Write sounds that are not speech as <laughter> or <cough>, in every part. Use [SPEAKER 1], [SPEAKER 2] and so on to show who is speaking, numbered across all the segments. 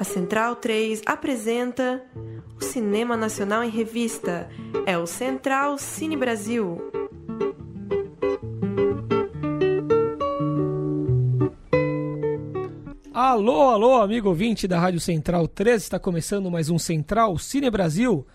[SPEAKER 1] A Central 3 apresenta o Cinema Nacional em Revista. É o Central Cine Brasil.
[SPEAKER 2] Alô, alô, amigo ouvinte da Rádio Central 3, está começando mais um Central Cine Brasil,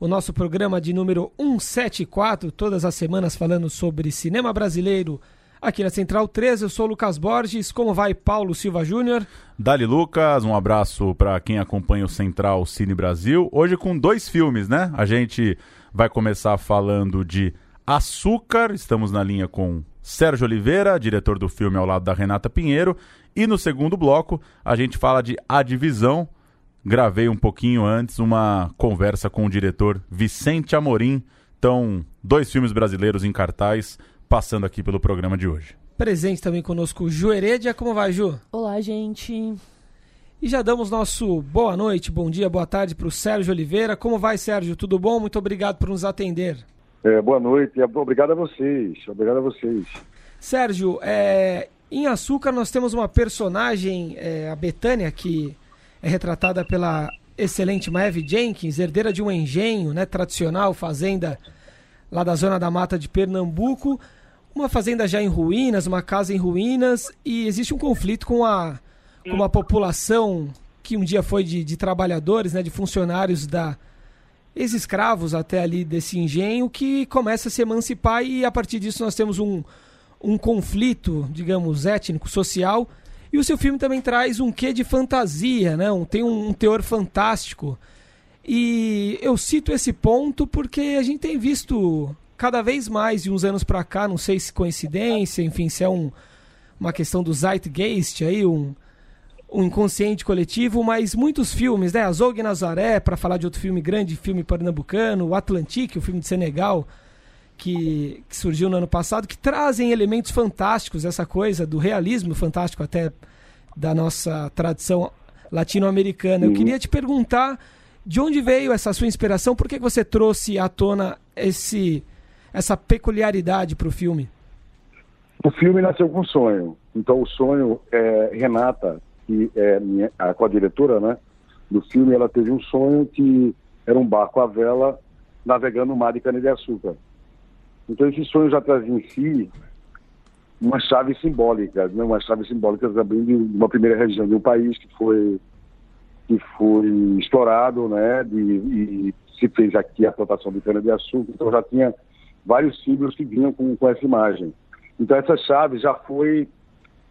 [SPEAKER 2] o nosso programa de número 174, todas as semanas falando sobre cinema brasileiro, Aqui na Central 13, eu sou o Lucas Borges. Como vai, Paulo Silva Júnior?
[SPEAKER 3] Dali Lucas, um abraço para quem acompanha o Central Cine Brasil. Hoje com dois filmes, né? A gente vai começar falando de Açúcar, estamos na linha com Sérgio Oliveira, diretor do filme ao lado da Renata Pinheiro. E no segundo bloco, a gente fala de A Divisão. Gravei um pouquinho antes uma conversa com o diretor Vicente Amorim. Então, dois filmes brasileiros em cartaz passando aqui pelo programa de hoje.
[SPEAKER 2] Presente também conosco o Ju Heredia. Como vai, Ju?
[SPEAKER 4] Olá, gente.
[SPEAKER 2] E já damos nosso boa noite, bom dia, boa tarde para o Sérgio Oliveira. Como vai, Sérgio? Tudo bom? Muito obrigado por nos atender.
[SPEAKER 5] É, boa noite, obrigado a vocês. Obrigado a vocês.
[SPEAKER 2] Sérgio, é, em Açúcar nós temos uma personagem, é, a Betânia, que é retratada pela excelente Maeve Jenkins, herdeira de um engenho né, tradicional, fazenda lá da zona da mata de Pernambuco uma fazenda já em ruínas, uma casa em ruínas, e existe um conflito com a, com uma população que um dia foi de, de trabalhadores, né, de funcionários da ex-escravos até ali desse engenho, que começa a se emancipar e a partir disso nós temos um, um conflito, digamos, étnico, social. E o seu filme também traz um quê de fantasia, né? Tem um, um teor fantástico. E eu cito esse ponto porque a gente tem visto cada vez mais de uns anos para cá, não sei se coincidência, enfim, se é um, uma questão do zeitgeist aí, um, um inconsciente coletivo, mas muitos filmes, né? Azog Nazaré, para falar de outro filme grande, filme pernambucano, o Atlantique, o filme de Senegal, que, que, surgiu no ano passado, que trazem elementos fantásticos, essa coisa do realismo fantástico até da nossa tradição latino-americana. Eu uhum. queria te perguntar de onde veio essa sua inspiração, por que você trouxe à tona esse essa peculiaridade para o filme?
[SPEAKER 5] O filme nasceu com um sonho. Então, o sonho, é, Renata, que é minha, a co-diretora né, do filme, ela teve um sonho que era um barco à vela navegando no mar de cana-de-açúcar. Então, esse sonho já trazia em si uma chave simbólica, né, uma chave simbólica também de uma primeira região de um país que foi que foi explorado, né, de, e se fez aqui a plantação de cana-de-açúcar. Então, já tinha vários símbolos que vinham com, com essa imagem. Então essa chave já foi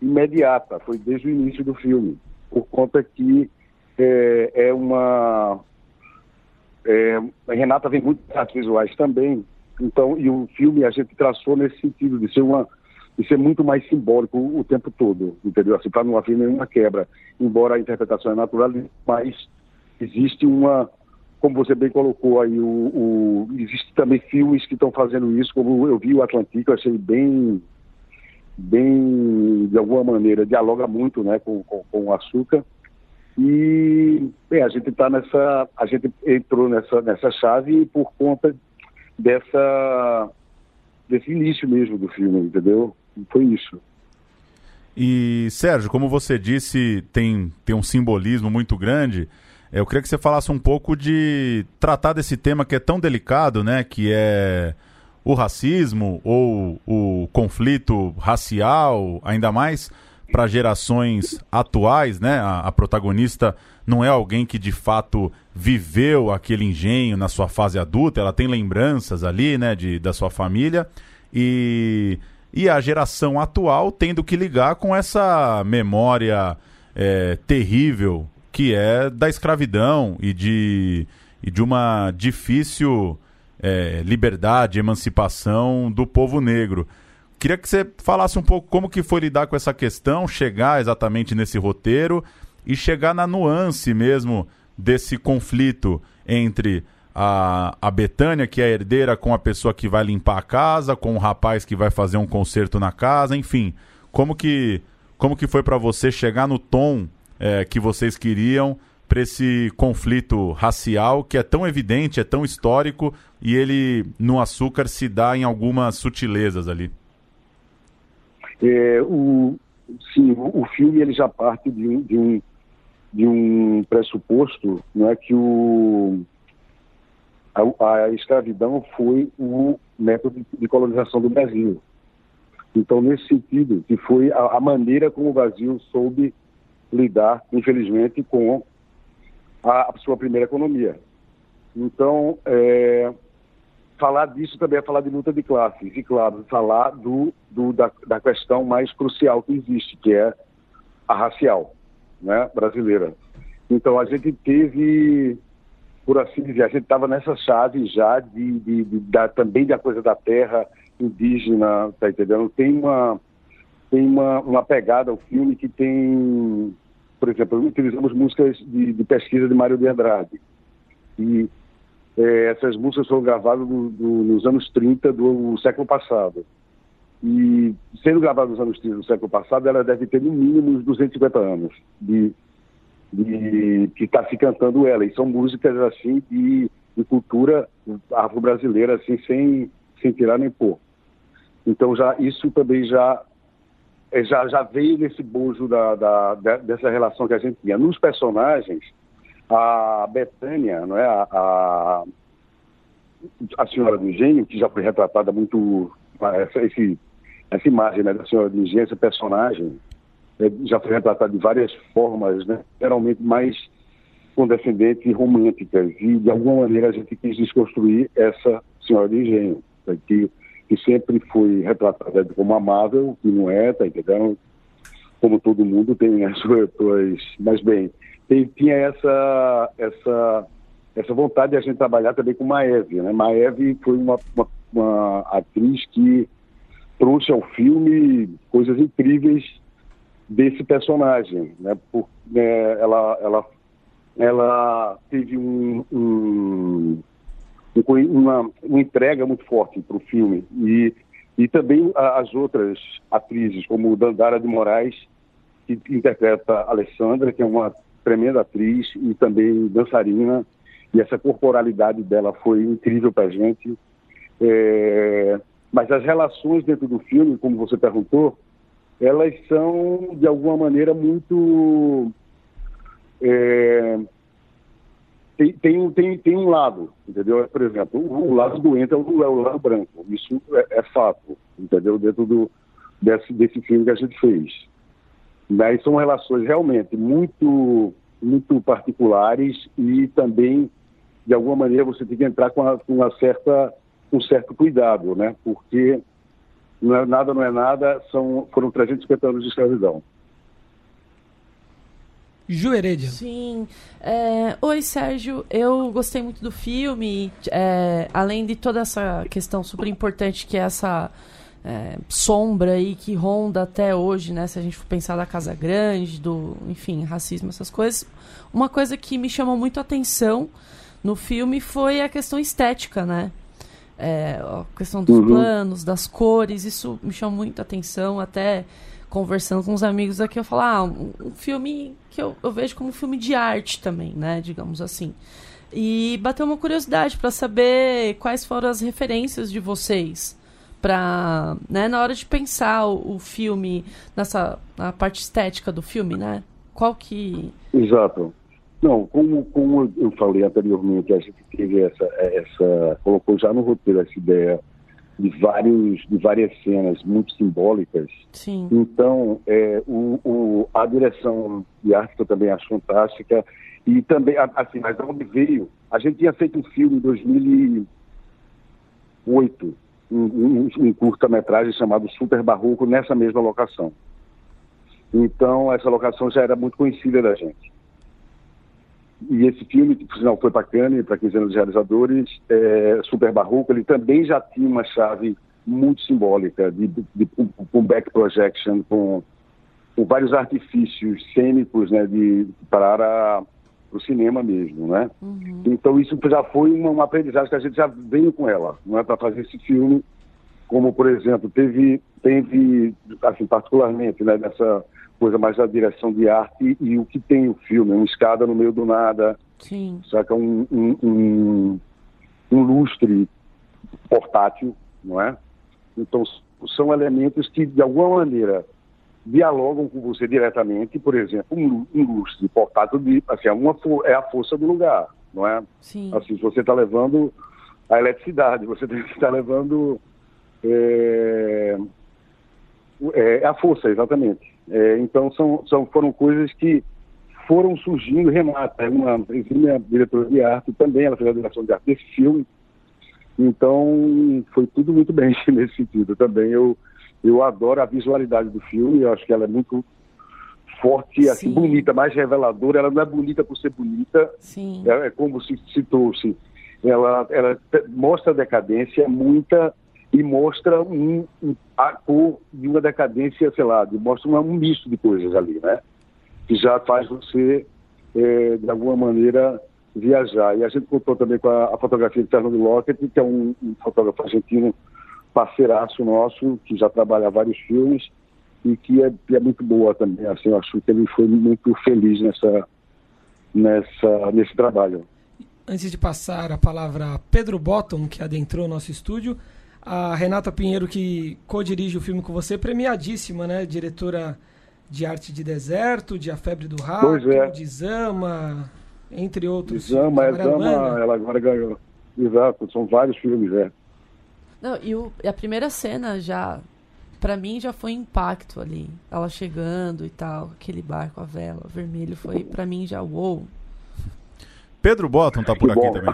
[SPEAKER 5] imediata, foi desde o início do filme, por conta que é, é uma é, Renata vem muito artes visuais também, então e o filme a gente traçou nesse sentido de ser uma de ser muito mais simbólico o tempo todo, entendeu? Assim, para não haver nenhuma quebra, embora a interpretação é natural, mas existe uma como você bem colocou aí, o, o existe também filmes que estão fazendo isso, como eu vi o Atlântico, achei bem, bem, de alguma maneira, dialoga muito né, com, com, com o açúcar. E, bem, a gente está nessa, a gente entrou nessa, nessa chave por conta dessa, desse início mesmo do filme, entendeu? Foi isso.
[SPEAKER 3] E, Sérgio, como você disse, tem, tem um simbolismo muito grande. Eu queria que você falasse um pouco de tratar desse tema que é tão delicado, né? Que é o racismo ou o conflito racial, ainda mais para gerações atuais, né? A, a, protagonista não é alguém que de fato viveu aquele engenho na sua fase adulta, ela tem lembranças ali, né, de, da sua família e, e a geração atual tendo que ligar com essa memória é, terrível que é da escravidão e de, e de uma difícil é, liberdade, emancipação do povo negro. Queria que você falasse um pouco como que foi lidar com essa questão, chegar exatamente nesse roteiro e chegar na nuance mesmo desse conflito entre a, a Betânia, que é a herdeira, com a pessoa que vai limpar a casa, com o rapaz que vai fazer um concerto na casa, enfim. Como que, como que foi para você chegar no tom é, que vocês queriam para esse conflito racial que é tão evidente, é tão histórico e ele no açúcar se dá em algumas sutilezas ali.
[SPEAKER 5] É, o, sim, o, o filme ele já parte de um, de um, de um pressuposto, não é que o a, a escravidão foi o método de colonização do Brasil. Então, nesse sentido, que foi a, a maneira como o Brasil soube lidar, infelizmente, com a, sua primeira economia. Então, é, falar disso também é falar de luta de classes, e claro, falar do, do da, da, questão mais crucial que existe, que é a racial né, brasileira. Então, a gente teve por assim dizer, a gente estava nessa chave já de, de, de, também da coisa da terra indígena, tá entendendo? Tem uma tem uma, uma pegada ao filme que tem, por exemplo, utilizamos músicas de, de pesquisa de Mário de Andrade. E é, essas músicas foram gravadas nos anos 30 do século passado. E sendo gravadas nos anos 30 do século passado, ela deve ter no mínimo uns 250 anos de, de, que está se cantando ela. E são músicas assim de, de cultura afro-brasileira, assim, sem, sem tirar nem pôr. Então já isso também já já, já veio desse bojo da, da, dessa relação que a gente tinha. Nos personagens, a Betânia, não é? A, a, a Senhora do Engenho, que já foi retratada muito, essa, esse, essa imagem né, da Senhora do Engenho, esse personagem, é, já foi retratado de várias formas, né? geralmente mais condescendentes e românticas. E, de alguma maneira, a gente quis desconstruir essa senhora de engenho, tá? que, que sempre foi retratada como amável, que não é, tá entendendo? Como todo mundo tem <laughs> as suas... Mas, bem, tem, tinha essa, essa, essa vontade de a gente trabalhar também com Maeve. Né? Maeve foi uma, uma, uma atriz que trouxe ao filme coisas incríveis desse personagem, né? Por, né, ela, ela, ela teve um, um, uma, uma entrega muito forte para o filme e e também as outras atrizes, como Dandara de Moraes, que interpreta a Alessandra, que é uma tremenda atriz e também dançarina, e essa corporalidade dela foi incrível para a gente. É... Mas as relações dentro do filme, como você perguntou, elas são, de alguma maneira, muito. É, tem, tem, tem, tem um lado, entendeu? Por exemplo, o, o lado doente é o, é o lado branco. Isso é, é, fato, entendeu? Dentro do, desse, desse filme que a gente fez. Mas são relações realmente muito, muito particulares e também, de alguma maneira, você tem que entrar com, a, com uma certa, um certo cuidado, né? Porque não é nada, não é nada, são, foram 350 anos de escravidão.
[SPEAKER 2] Ju Heredia.
[SPEAKER 4] Sim. É... Oi, Sérgio. Eu gostei muito do filme. É... Além de toda essa questão super importante que é essa é... sombra aí que ronda até hoje, né? Se a gente for pensar da Casa Grande, do, enfim, racismo, essas coisas. Uma coisa que me chamou muito a atenção no filme foi a questão estética, né? é, a questão dos uhum. planos, das cores, isso me chamou muita atenção, até conversando com os amigos aqui, eu falo, ah, um, filme que eu, eu, vejo como um filme de arte também, né, digamos assim. E bateu uma curiosidade para saber quais foram as referências de vocês para, né, na hora de pensar o, o, filme, nessa na parte estética do filme, né? Qual que...
[SPEAKER 5] Exato. Não, como, como eu falei anteriormente, a gente teve essa, essa, colocou já no roteiro essa ideia de, vários, de várias cenas muito simbólicas.
[SPEAKER 4] Sim.
[SPEAKER 5] Então, é, o, o, a direção de arte que eu também acho fantástica. E também, assim, mas de onde veio? A gente tinha feito um filme em 2008, um, um, um curta-metragem chamado Super Barroco, nessa mesma locação. Então, essa locação já era muito conhecida da gente. E esse filme, que por sinal foi Cannes, para 15 anos de realizadores, é, Super Barroco, ele também já tinha uma chave muito simbólica, de, de, de com back projection, com, com, vários artifícios cênicos né, de, para o cinema mesmo, né? Uhum. Então isso já foi uma, uma aprendizagem que a gente já veio com ela, não é para fazer esse filme, como por exemplo teve teve assim particularmente né, nessa coisa mais da direção de arte e, o que tem o filme, uma escada no meio do nada,
[SPEAKER 4] Sim.
[SPEAKER 5] saca um, um, um, um lustre portátil, não é? Então são elementos que de alguma maneira dialogam com você diretamente, por exemplo, um, um lustre portátil de, assim, é uma, é a força do lugar, não é?
[SPEAKER 4] Sim.
[SPEAKER 5] Assim, se você está levando a eletricidade, você <laughs> está levando é, é, a força, exatamente. É, então são, são, foram coisas que foram surgindo. Renata é uma exímia diretora de arte também, ela fez a direção de arte desse filme. Então foi tudo muito bem <laughs> nesse sentido também. Eu eu adoro a visualidade do filme, eu acho que ela é muito forte, assim, Sim. bonita, mais reveladora. Ela não é bonita por ser bonita,
[SPEAKER 4] Sim.
[SPEAKER 5] É, é como se citou-se. Ela, ela mostra a decadência muita e mostra um, um, a cor de uma decadência, sei lá, mostra um, misto de coisas ali, né? Que já faz você, é, de alguma maneira, viajar. E a gente contou também com a, a fotografia de Fernando Lockett, que é um, um fotógrafo argentino parceiraço nosso, que já trabalha vários filmes e que é, que é muito boa também. Assim, eu acho que ele foi muito feliz nessa, nessa, nesse trabalho.
[SPEAKER 2] Antes de passar a palavra a Pedro Bottom, que adentrou nosso estúdio, a Renata Pinheiro, que co-dirige o filme com você, premiadíssima, né? Diretora de Arte de Deserto, de A Febre do Rato,
[SPEAKER 5] é.
[SPEAKER 2] de Zama, entre outros.
[SPEAKER 5] Zama, é Zama, ela agora ganhou. Exato, são vários filmes, é.
[SPEAKER 4] Não, e o, a primeira cena já, para mim, já foi impacto ali. Ela chegando e tal, aquele barco, a vela, vermelho, foi para mim já uou.
[SPEAKER 3] Pedro Bottom tá por aqui também.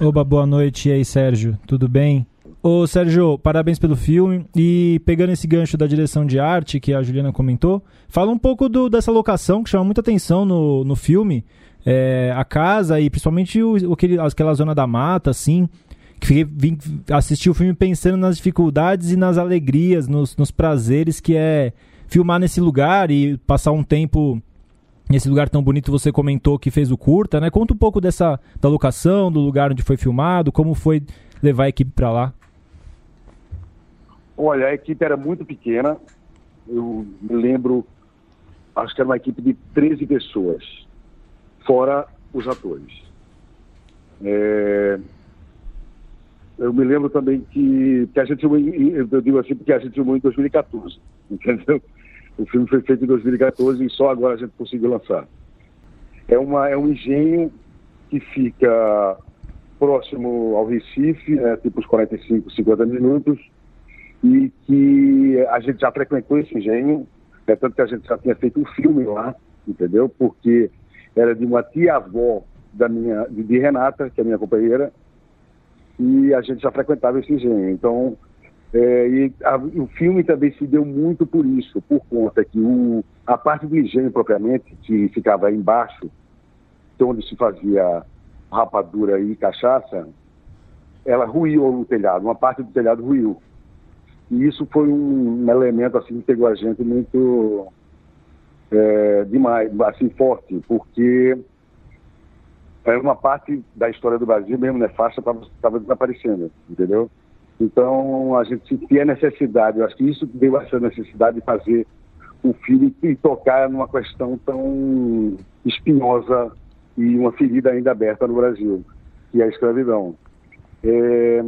[SPEAKER 3] <laughs>
[SPEAKER 6] Oba, boa noite. E aí, Sérgio? Tudo bem? Ô, Sérgio, parabéns pelo filme. E pegando esse gancho da direção de arte que a Juliana comentou, fala um pouco do, dessa locação que chama muita atenção no, no filme. É, a casa e principalmente o, aquele, aquela zona da mata, assim que vim assistir o filme pensando nas dificuldades e nas alegrias, nos, nos prazeres que é filmar nesse lugar e passar um tempo nesse lugar tão bonito você comentou que fez o curta, né? Conta um pouco dessa da locação, do lugar onde foi filmado, como foi levar a equipe para lá.
[SPEAKER 5] Olha, a equipe era muito pequena. Eu me lembro, acho que era uma equipe de 13 pessoas, fora os atores. É, eu me lembro também que, que a gente filmou, eu digo assim, porque a gente filmou em 2014, <laughs> entendeu? O filme foi feito em 2014 e só agora a gente conseguiu lançar. É, uma, é um engenho que fica próximo ao Recife, né, tipo uns 45, 50 minutos, e que a gente já frequentou esse engenho, é tanto que a gente já tinha feito um filme lá, entendeu? Porque era de uma tia-avó da minha, de, Renata, que é minha companheira, e a gente já frequentava esse engenho. Então, é, e a, o filme também se deu muito por isso, por conta que o, a parte do engenho propriamente, que ficava embaixo, onde se fazia rapadura e cachaça, ela ruiu no telhado, uma parte do telhado ruiu. E isso foi um, um elemento assim que pegou a gente muito é, demais, assim forte, porque é uma parte da história do Brasil mesmo nefasta estava desaparecendo, entendeu? Então a gente sentia necessidade, eu acho que isso deu essa necessidade de fazer um filme e tocar numa questão tão espinhosa e uma ferida ainda aberta no Brasil, que é a escravidão. É,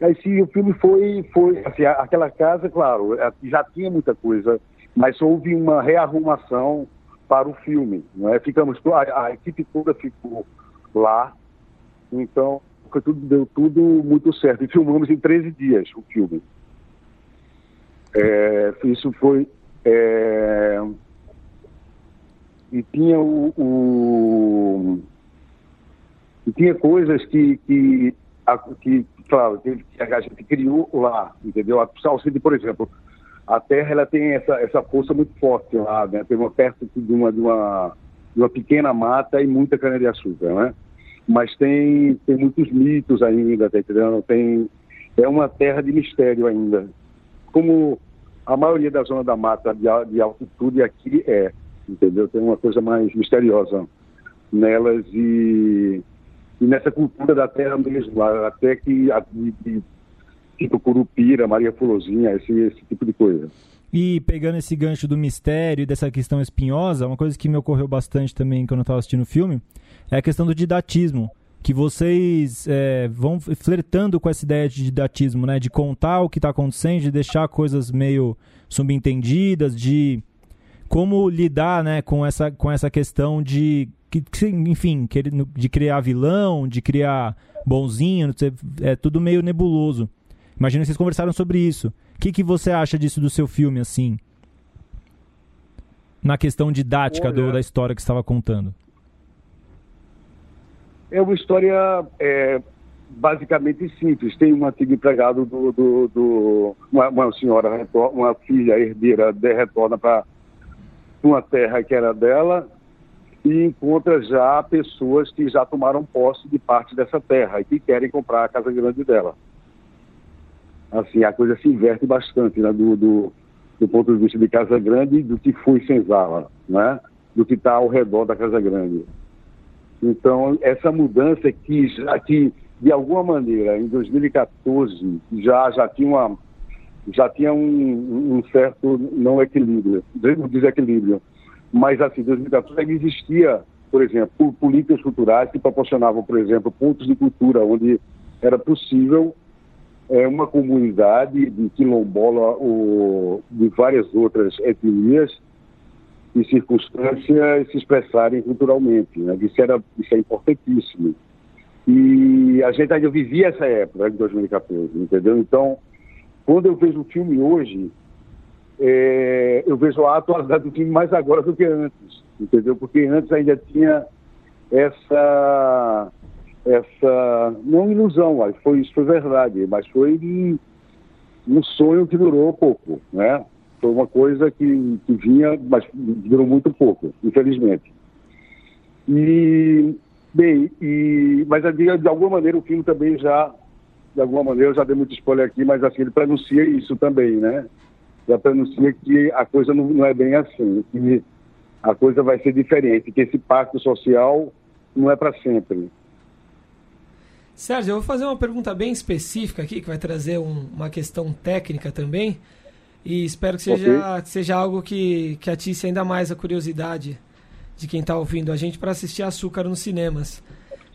[SPEAKER 5] aí sim, o filme foi, foi assim, aquela casa, claro, é, já tinha muita coisa, mas houve uma rearrumação para o filme. Não é? Ficamos, a, a equipe toda ficou lá, então foi tudo, deu tudo muito certo. E filmamos em 13 dias o filme. É, isso foi. É, e tinha o, o, e tinha coisas que, que, que, claro, que a gente criou lá, entendeu? A Salside, por exemplo, a Terra ela tem essa, essa força muito forte lá, né? Tem uma perto de uma, de uma, de uma pequena mata e muita cana-de-açúcar, né? Mas tem, tem muitos mitos ainda, tá entendendo? Tem, é uma terra de mistério ainda. Como a maioria da zona da mata de, de altitude aqui é, entendeu? Tem uma coisa mais misteriosa nelas e, e nessa cultura da terra mesmo, até que a, de, tipo Curupira, Maria Fulozinha, esse, esse tipo de coisa.
[SPEAKER 6] E pegando esse gancho do mistério e dessa questão espinhosa, uma coisa que me ocorreu bastante também quando eu estava assistindo o filme é a questão do didatismo. Que vocês é, vão flertando com essa ideia de didatismo, né? De contar o que está acontecendo, de deixar coisas meio subentendidas, de como lidar, né, com essa, com essa questão de, que, que, enfim, que ele- de criar vilão, de criar bonzinho, é tudo meio nebuloso. Imagino que vocês conversaram sobre isso. O que, que você acha disso do seu filme, assim? Na questão didática do-
[SPEAKER 5] Olha.
[SPEAKER 6] da história que você estava contando.
[SPEAKER 5] É uma história é, basicamente simples. Tem um antigo empregado do. do, do- uma, uma senhora, uma filha herdeira, de- retorna para uma terra que era dela e encontra já pessoas que já tomaram posse de parte dessa terra e que querem comprar a casa grande dela. Assim, a coisa se inverte bastante né, do, do, do ponto de vista de Casa Grande e do que foi Senzala, né? do que está ao redor da Casa Grande. Então, essa mudança que, que de alguma maneira, em 2014, já, já tinha, uma, já tinha um, um certo não equilíbrio, desequilíbrio. Mas, assim, em 2014 ainda existia, por exemplo, políticas culturais que proporcionavam, por exemplo, pontos de cultura onde era possível é, uma comunidade de quilombola ou de várias outras etnias e circunstâncias se expressarem culturalmente. Né? Isso, era, isso é importantíssimo. E a gente ainda vivia essa época de 2014, entendeu? Então, quando eu vejo o filme hoje, é, eu vejo a atualidade do filme mais agora do que antes, entendeu? Porque antes ainda tinha essa essa não ilusão, foi isso foi verdade, mas foi um, sonho que durou pouco, né? Foi uma coisa que, que vinha, mas durou muito pouco, infelizmente. E bem, e mas de alguma maneira o filme também já de alguma maneira eu já dei muito spoiler aqui, mas assim ele pronuncia isso também, né? Já pronuncia que a coisa não, não é bem assim, que a coisa vai ser diferente, que esse pacto social não é para sempre.
[SPEAKER 2] Sérgio, eu vou fazer uma pergunta bem específica aqui, que vai trazer um- uma questão técnica também. E espero que seja, que seja algo que, que atisse ainda mais a curiosidade de quem está ouvindo a gente para assistir Açúcar nos cinemas.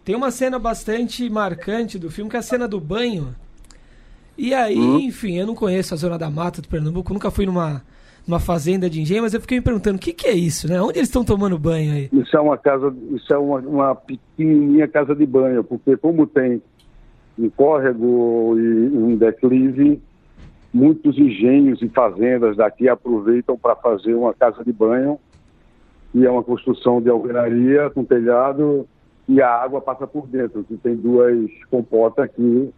[SPEAKER 2] Tem uma cena bastante marcante do filme, que é a cena do banho. E aí, enfim, eu não conheço a Zona da Mata do Pernambuco, nunca fui numa, numa fazenda de engenho, mas eu fiquei me perguntando, o que, que é isso, né? Onde eles estão tomando banho aí?
[SPEAKER 5] Isso é uma casa, isso é uma, uma pequenininha casa de banho, porque como tem um córrego e um declive, muitos engenhos e fazendas daqui aproveitam para fazer uma casa de banho e é uma construção de alvenaria com telhado e a água passa por dentro, que tem duas comportas que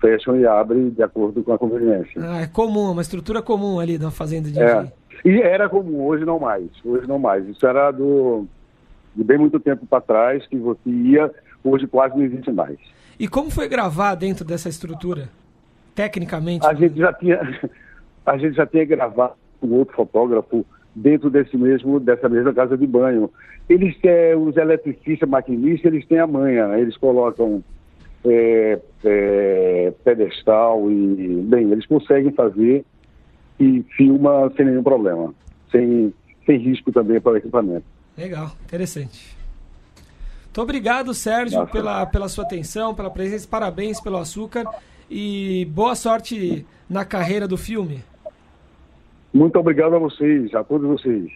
[SPEAKER 5] fecham e abrem de acordo com a conveniência.
[SPEAKER 2] Ah, é comum, uma estrutura comum ali da fazenda de
[SPEAKER 5] É. E era comum, hoje não mais. Hoje não mais. Isso era do de bem muito tempo para trás que você ia, hoje quase não existe mais.
[SPEAKER 2] E como foi gravar dentro dessa estrutura? Tecnicamente?
[SPEAKER 5] A gente já tinha a gente já tinha gravado com outro fotógrafo dentro desse mesmo dessa mesma casa de banho. Eles têm os eletricistas, maquinistas, eles têm a manha, né? eles colocam é, é, pedestal e bem, eles conseguem fazer e filma sem nenhum problema, sem sem risco também para o equipamento.
[SPEAKER 2] Legal, interessante. Muito obrigado, Sérgio,
[SPEAKER 5] Nossa.
[SPEAKER 2] pela, pela sua atenção, pela presença. Parabéns pelo açúcar. E boa sorte na carreira do filme.
[SPEAKER 5] Muito obrigado a vocês, a todos vocês.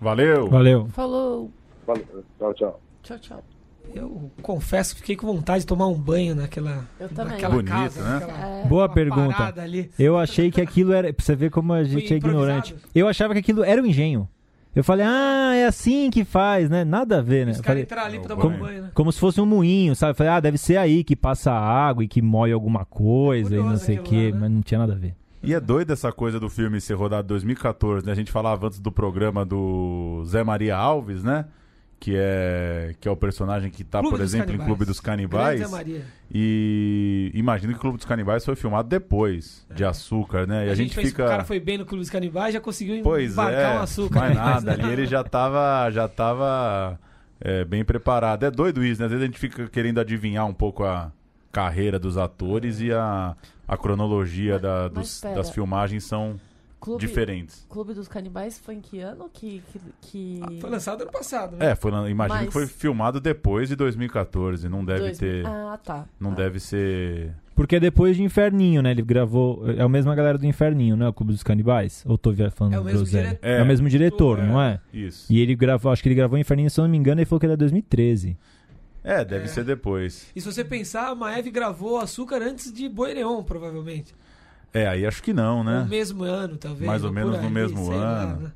[SPEAKER 3] Valeu.
[SPEAKER 6] Valeu.
[SPEAKER 4] Falou.
[SPEAKER 5] Valeu. Tchau, tchau.
[SPEAKER 4] Tchau, tchau.
[SPEAKER 2] Eu confesso que fiquei com vontade de tomar um banho naquela,
[SPEAKER 4] Eu também.
[SPEAKER 2] naquela
[SPEAKER 3] Bonito,
[SPEAKER 2] casa.
[SPEAKER 3] né?
[SPEAKER 2] naquela-
[SPEAKER 4] É.
[SPEAKER 6] Boa pergunta. Eu achei que aquilo era. Pra você ver como a gente é ignorante. Eu achava que aquilo era o engenho. Eu falei, ah, é assim que faz, né? Nada a ver, né?
[SPEAKER 2] Os
[SPEAKER 6] falei,
[SPEAKER 2] entraram ali pra tomar
[SPEAKER 3] Como-
[SPEAKER 2] um banho, né?
[SPEAKER 6] como se fosse um moinho, sabe? Eu falei, ah, deve ser aí que passa água e que moe alguma coisa e não sei o quê,
[SPEAKER 2] né?
[SPEAKER 6] mas não tinha nada a ver.
[SPEAKER 3] E é doido essa coisa do filme ser rodado em 2014, né? A gente falava antes do programa do Zé Maria Alves, né? Que é, que é o personagem que tá,
[SPEAKER 2] Clube
[SPEAKER 3] por
[SPEAKER 2] dos
[SPEAKER 3] exemplo, em. Clube dos Canibais. E imagino que o Clube dos Canibais foi filmado depois de Açúcar, né? E a, gente,
[SPEAKER 2] fez-
[SPEAKER 3] fica.
[SPEAKER 2] O cara foi bem no Clube dos Canibais já conseguiu
[SPEAKER 3] Pois
[SPEAKER 2] embarcar
[SPEAKER 3] é,
[SPEAKER 2] um açúcar.
[SPEAKER 3] mais
[SPEAKER 2] né?
[SPEAKER 3] nada. Ali <laughs> ele já tava, já tava é, bem preparado. É doido isso, né? Às vezes a gente fica querendo adivinhar um pouco a carreira dos atores e a, a cronologia da-
[SPEAKER 4] Mas
[SPEAKER 3] dos-
[SPEAKER 4] espera.
[SPEAKER 3] das filmagens são
[SPEAKER 4] Clube,
[SPEAKER 3] diferentes.
[SPEAKER 4] Clube dos Canibais foi em que ano que. que, que...
[SPEAKER 2] Ah, foi lançado ano passado, né?
[SPEAKER 3] É, foi, imagino
[SPEAKER 4] Mas-
[SPEAKER 3] que foi filmado depois de 2014. Não deve
[SPEAKER 4] Dois-
[SPEAKER 3] ter.
[SPEAKER 4] Ah, tá.
[SPEAKER 3] Não
[SPEAKER 4] Ah.
[SPEAKER 3] deve ser.
[SPEAKER 6] Porque é depois de Inferninho, né? Ele gravou. É a mesma galera do Inferninho, né? O Clube dos Canibais? Ou tô falando
[SPEAKER 2] É o mesmo diretor.
[SPEAKER 6] É, o mesmo diretor,
[SPEAKER 2] É.
[SPEAKER 6] não é?
[SPEAKER 3] Isso.
[SPEAKER 6] E ele gravou, acho que ele gravou Inferninho, se eu não me engano, ele falou que era 2013.
[SPEAKER 3] É, deve
[SPEAKER 2] É.
[SPEAKER 3] ser depois.
[SPEAKER 2] E se você pensar, a Maeve gravou Açúcar antes de Boireon, provavelmente.
[SPEAKER 3] É, aí acho que não, né?
[SPEAKER 2] No mesmo ano, talvez.
[SPEAKER 3] Mais ou menos no
[SPEAKER 2] aí,
[SPEAKER 3] mesmo
[SPEAKER 2] sei lá,
[SPEAKER 3] ano.
[SPEAKER 2] né?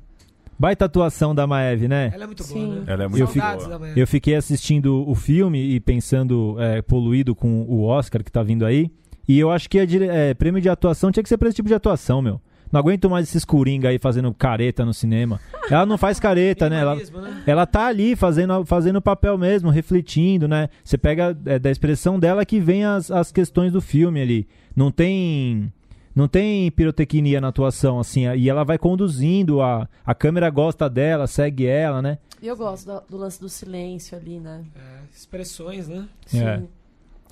[SPEAKER 6] Baita atuação da Maeve, né?
[SPEAKER 2] Ela é muito
[SPEAKER 4] Sim.
[SPEAKER 2] boa, né?
[SPEAKER 3] Ela é muito
[SPEAKER 6] Eu
[SPEAKER 2] Saudades
[SPEAKER 3] boa.
[SPEAKER 6] Eu fiquei assistindo o filme e pensando, é, poluído com o Oscar que tá vindo aí. E eu acho que a dire- é, prêmio de atuação tinha que ser pra esse tipo de atuação, meu. Não aguento mais esses coringa aí fazendo careta no cinema. Ela não faz careta, né? Ela,
[SPEAKER 2] né?
[SPEAKER 6] ela tá ali fazendo fazendo o papel mesmo, refletindo, né? Você pega é, da expressão dela que vem as, as questões do filme ali. Não tem não tem pirotecnia na atuação, assim, e ela vai conduzindo, a, a câmera gosta dela, segue ela, né?
[SPEAKER 4] E eu gosto do, do lance do silêncio ali, né?
[SPEAKER 2] É, expressões, né?
[SPEAKER 4] Sim.
[SPEAKER 6] É.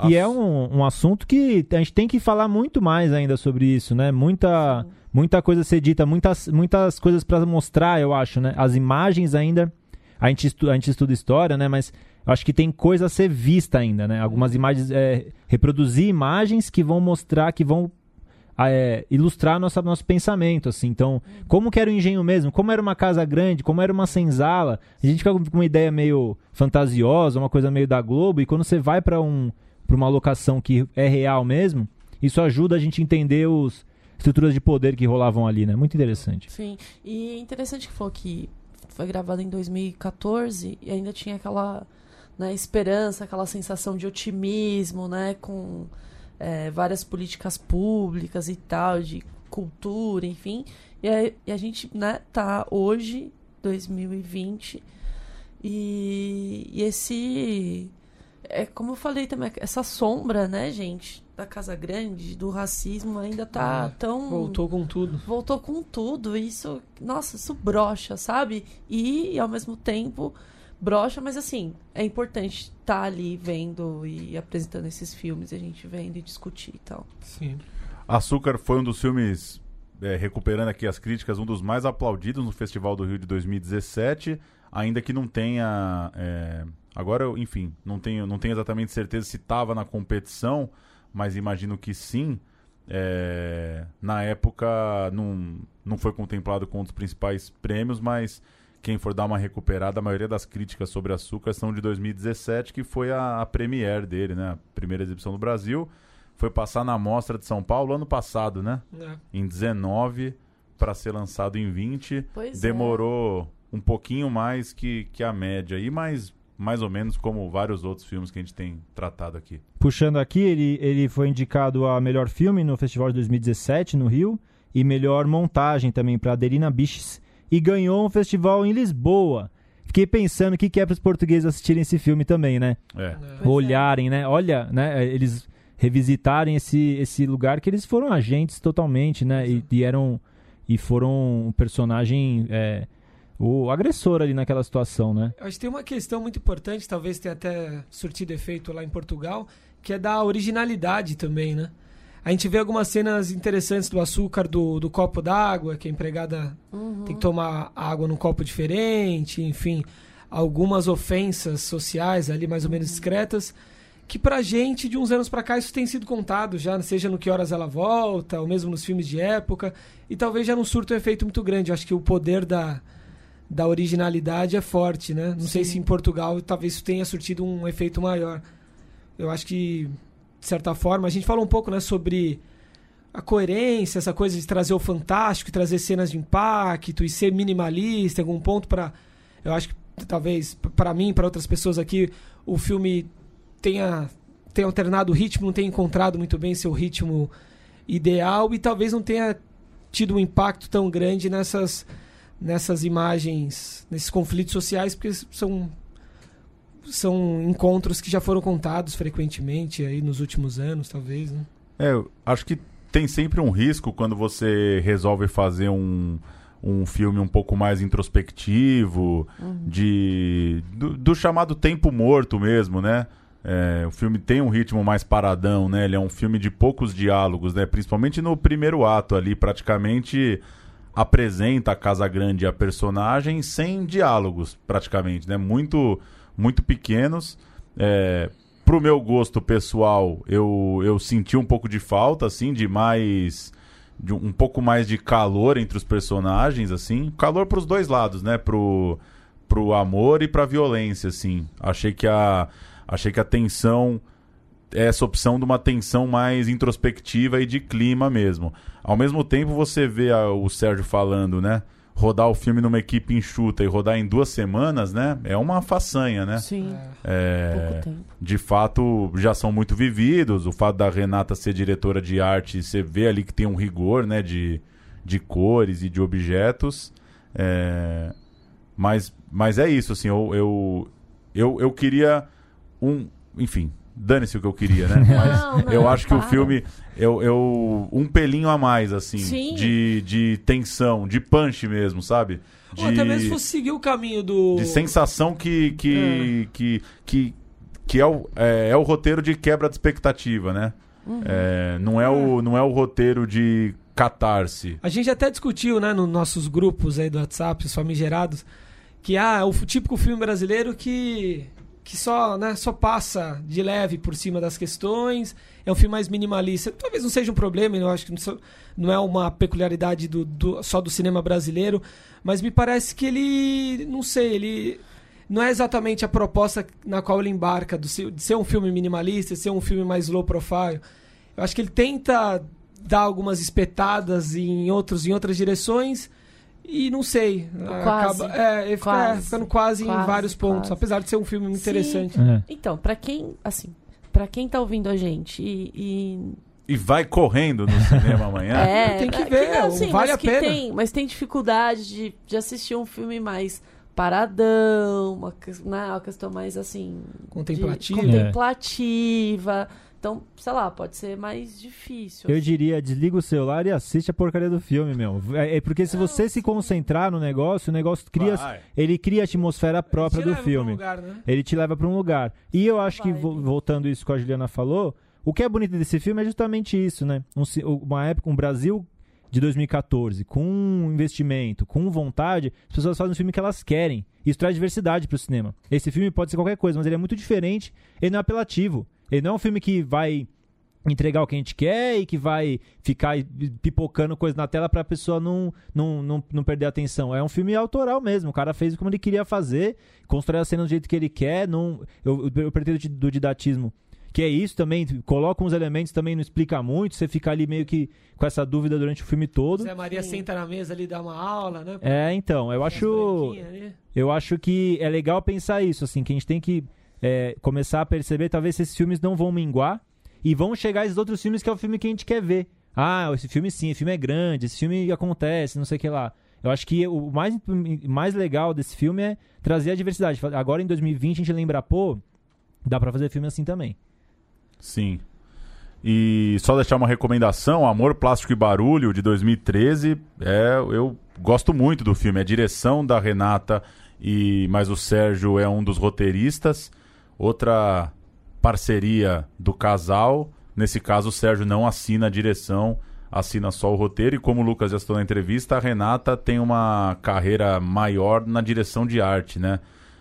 [SPEAKER 6] E é um, um assunto que a gente tem que falar muito mais ainda sobre isso, né? Muita, muita coisa a ser dita, muitas, muitas coisas pra mostrar, eu acho, né? As imagens ainda. A gente, estu, a gente estuda história, né? Mas acho que tem coisa a ser vista ainda, né? Algumas imagens. é, reproduzir imagens que vão mostrar, que vão é, ilustrar nossa, nosso pensamento, assim. Então, como que era o engenho mesmo? Como era uma casa grande? Como era uma senzala? A gente fica com uma ideia meio fantasiosa, uma coisa meio da Globo, e quando você vai para um, uma locação que é real mesmo, isso ajuda a gente a entender os estruturas de poder que rolavam ali, né? Muito interessante.
[SPEAKER 4] Sim. E interessante que falou que foi gravado em 2014 e ainda tinha aquela né, esperança, aquela sensação de otimismo, né? Com é, várias políticas públicas e tal, de cultura, enfim. E a, e a gente, né, tá hoje, 2020, e, e esse. É como eu falei também, essa sombra, né, gente, da Casa Grande, do racismo, ainda tá
[SPEAKER 2] É,
[SPEAKER 4] tão
[SPEAKER 2] Voltou com tudo.
[SPEAKER 4] voltou com tudo. Isso, nossa, isso brocha, sabe? E ao mesmo tempo brocha, mas assim, é importante estar ali vendo e apresentando esses filmes, a gente vendo e discutir e tal.
[SPEAKER 2] Sim.
[SPEAKER 3] Açúcar foi um dos filmes, é, recuperando aqui as críticas, um dos mais aplaudidos no Festival do Rio de 2017, ainda que não tenha. é, agora, eu, enfim, não tenho, não tenho exatamente certeza se estava na competição, mas imagino que sim. É, na época não, não foi contemplado com um dos principais prêmios, mas quem for dar uma recuperada, a maioria das críticas sobre açúcar são de 2017, que foi a, a premiere dele, né? A primeira exibição no Brasil. Foi passar na Mostra de São Paulo ano passado, né?
[SPEAKER 2] É.
[SPEAKER 3] Em 19, para ser lançado em 20.
[SPEAKER 4] Pois é.
[SPEAKER 3] Demorou um pouquinho mais que, que a média aí, mas mais ou menos como vários outros filmes que a gente tem tratado aqui.
[SPEAKER 6] Puxando aqui, ele, ele foi indicado a melhor filme no Festival de 2017 no Rio e melhor montagem também para Adelina Biches e ganhou um festival em Lisboa. Fiquei pensando o que, que é para os portugueses assistirem esse filme também, né?
[SPEAKER 3] É.
[SPEAKER 2] É.
[SPEAKER 4] É.
[SPEAKER 6] Olharem, né? Olha, né? Eles revisitarem esse, esse lugar que eles foram agentes totalmente, né? E, e eram e foram um personagem é, o agressor ali naquela situação, né?
[SPEAKER 2] Eu acho que tem uma questão muito importante, talvez tenha até surtido efeito lá em Portugal, que é da originalidade também, né? A gente vê algumas cenas interessantes do açúcar do, do copo d'água, que a empregada
[SPEAKER 4] Uhum.
[SPEAKER 2] tem que tomar água num copo diferente, enfim, algumas ofensas sociais ali mais ou menos discretas, que pra gente, de uns anos pra cá, isso tem sido contado já, seja no Que Horas Ela Volta, ou mesmo nos filmes de época, e talvez já não surta um efeito muito grande. Eu acho que o poder da, da originalidade é forte, né? Não sei
[SPEAKER 4] Sim.
[SPEAKER 2] se em Portugal talvez isso tenha surtido um efeito maior. Eu acho que, de certa forma, a gente falou um pouco né, sobre a coerência, essa coisa de trazer o fantástico, trazer cenas de impacto e ser minimalista em algum ponto para eu acho que talvez para mim, para outras pessoas aqui, o filme tenha tenha alternado o ritmo, não tenha encontrado muito bem seu ritmo ideal e talvez não tenha tido um impacto tão grande nessas nessas imagens, nesses conflitos sociais, porque são são encontros que já foram contados frequentemente aí nos últimos anos, talvez, né?
[SPEAKER 3] É, eu acho que tem sempre um risco quando você resolve fazer um, um filme um pouco mais introspectivo, de do, do chamado tempo morto mesmo, né? É, o filme tem um ritmo mais paradão, né? Ele é um filme de poucos diálogos, né? Principalmente no primeiro ato ali, praticamente apresenta a Casa Grande e a personagem sem diálogos, praticamente, né? Muito, muito pequenos. É, pro meu gosto pessoal, eu, eu senti um pouco de falta, assim, de mais... De um pouco mais de calor entre os personagens, assim. Calor pros dois lados, né? Pro, pro amor e pra violência, assim. Achei que a, achei que a tensão essa opção de uma tensão mais introspectiva e de clima mesmo. Ao mesmo tempo, você vê a, o Sérgio falando, né? Rodar o filme numa equipe enxuta e rodar em duas semanas, né? É uma façanha, né?
[SPEAKER 4] Sim.
[SPEAKER 3] É,
[SPEAKER 4] Pouco tempo.
[SPEAKER 3] de fato, já são muito vividos. O fato da Renata ser diretora de arte, você vê ali que tem um rigor, né? De, de cores e de objetos. É, mas, mas é isso, assim, eu, eu, eu, eu queria um... Enfim, dane-se o que eu queria, né? <laughs> Mas
[SPEAKER 4] Não, não,
[SPEAKER 3] eu acho que o filme... Eu, eu, um pelinho a mais, assim,
[SPEAKER 4] Sim.
[SPEAKER 3] de, de tensão, de punch mesmo, sabe? De,
[SPEAKER 2] Ou até mesmo se fosse seguir o caminho do.
[SPEAKER 3] de sensação que que, que, que, que é, o, é, é o roteiro de quebra de expectativa, né? É, não, é o, não é o roteiro de catarse.
[SPEAKER 2] A gente até discutiu, né, nos nossos grupos aí do WhatsApp, os famigerados, que ah, é o típico filme brasileiro que que só, né, só passa de leve por cima das questões, é um filme mais minimalista. Talvez não seja um problema, eu acho que não é uma peculiaridade do, do- só do cinema brasileiro, mas me parece que ele, não sei, ele não é exatamente a proposta na qual ele embarca do de ser um filme minimalista, de ser um filme mais low profile. Eu acho que ele tenta dar algumas espetadas em outros em outras direções e não sei,
[SPEAKER 4] Quase.
[SPEAKER 2] acaba é, ele fica,
[SPEAKER 4] Quase.
[SPEAKER 2] é, ficando quase, em
[SPEAKER 4] Quase,
[SPEAKER 2] vários pontos,
[SPEAKER 4] quase.
[SPEAKER 2] apesar de ser um filme muito
[SPEAKER 4] Sim.
[SPEAKER 2] interessante.
[SPEAKER 6] É.
[SPEAKER 4] Então, pra quem, assim, para quem tá ouvindo a gente e, e
[SPEAKER 3] E vai correndo no cinema amanhã. <laughs>
[SPEAKER 4] É,
[SPEAKER 2] Tem que
[SPEAKER 4] é
[SPEAKER 2] ver,
[SPEAKER 4] não, sim,
[SPEAKER 2] vale
[SPEAKER 4] mas
[SPEAKER 2] a
[SPEAKER 4] que
[SPEAKER 2] pena.
[SPEAKER 4] Tem, mas tem dificuldade de, de assistir um filme mais paradão, uma, que- né, uma questão mais assim. de-
[SPEAKER 2] Contemplativa.
[SPEAKER 4] contemplativa. Então, sei lá, pode ser mais difícil.
[SPEAKER 6] Eu
[SPEAKER 4] assim.
[SPEAKER 6] diria, desliga o celular e assiste a porcaria do filme, meu. É, é porque se você se concentrar no negócio, o negócio cria.
[SPEAKER 3] Vai.
[SPEAKER 6] Ele cria a atmosfera própria
[SPEAKER 2] Te
[SPEAKER 6] do
[SPEAKER 2] leva pra um
[SPEAKER 6] filme.
[SPEAKER 2] lugar, né?
[SPEAKER 6] Ele te leva pra um lugar. E eu acho que,
[SPEAKER 4] Vai.
[SPEAKER 6] vo- voltando isso que a Juliana falou, o que é bonito desse filme é justamente isso, né? Um uma época, um Brasil de 2014, com investimento, com vontade, as pessoas fazem um filme que elas querem. Isso traz diversidade pro cinema. Esse filme pode ser qualquer coisa, mas ele é muito diferente, ele não é apelativo. Ele não é um filme que vai entregar o que a gente quer e que vai ficar pipocando coisa na tela pra pessoa não, não, não, não perder a atenção. É um filme autoral mesmo. O cara fez como ele queria fazer, constrói a cena do jeito que ele quer. Não, eu, eu pretendo do didatismo. Que é isso também, coloca uns elementos também, não explica muito, você fica ali meio que com essa dúvida durante o filme todo.
[SPEAKER 2] Zé Maria
[SPEAKER 4] Sim.
[SPEAKER 2] senta na mesa ali e dá uma aula, né?
[SPEAKER 6] É, então, eu acho. Eu acho que é legal pensar isso, assim, que a gente tem que é, começar a perceber, talvez esses filmes não vão minguar e vão chegar esses outros filmes que é o filme que a gente quer ver. Ah, esse filme sim, esse filme é grande, esse filme acontece, não sei o que lá. Eu acho que o mais, mais legal desse filme é trazer a diversidade. Agora em 2020 a gente lembra, pô, dá pra fazer filme assim também.
[SPEAKER 3] Sim. E só deixar uma recomendação: Amor, Plástico e Barulho, de 2013. É, eu gosto muito do filme. É a direção da Renata, e mas o Sérgio é um dos roteiristas. Outra parceria do casal. Nesse caso, o Sérgio não assina a direção, assina só o roteiro. E como o Lucas já citou na entrevista, a Renata tem uma carreira maior na direção de arte, né?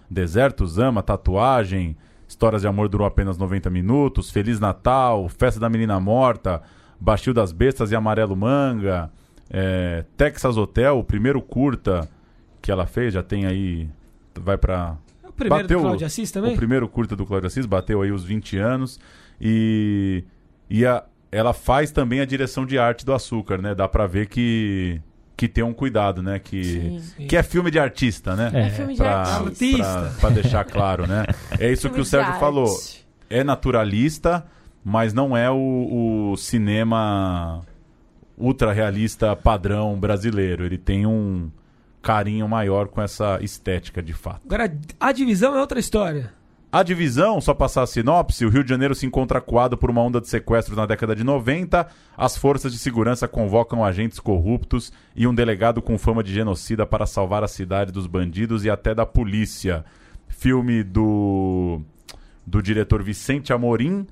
[SPEAKER 3] Desertos, Ama, Tatuagem, Histórias de Amor Durou Apenas 90 Minutos, Feliz Natal, Festa da Menina Morta, Bastil das Bestas e Amarelo Manga, é, Texas Hotel, o primeiro curta que ela fez, já tem aí, vai
[SPEAKER 2] o primeiro
[SPEAKER 3] Bateu
[SPEAKER 2] do Cláudio Assis também?
[SPEAKER 3] o primeiro curta do Cláudio Assis, bateu aí os 20 anos. E, e a- ela faz também a direção de arte do açúcar, né? Dá pra ver que, que tem um cuidado, né? Que,
[SPEAKER 4] Sim.
[SPEAKER 3] que é filme de artista, né?
[SPEAKER 6] É.
[SPEAKER 4] É filme de
[SPEAKER 3] Pra,
[SPEAKER 4] artista.
[SPEAKER 3] pra, pra deixar claro, né? <laughs> É isso
[SPEAKER 4] Filme
[SPEAKER 3] que o Sérgio
[SPEAKER 4] arte.
[SPEAKER 3] falou. É naturalista, mas não é o, o cinema ultra realista padrão brasileiro. Ele tem um carinho maior com essa estética de fato.
[SPEAKER 2] Agora, a divisão é outra história.
[SPEAKER 3] A divisão, só passar a sinopse, o Rio de Janeiro se encontra acuado por uma onda de sequestros na década de 90. As forças de segurança convocam agentes corruptos e um delegado com fama de genocida para salvar a cidade dos bandidos e até da polícia. Filme do, do diretor Vicente Amorim,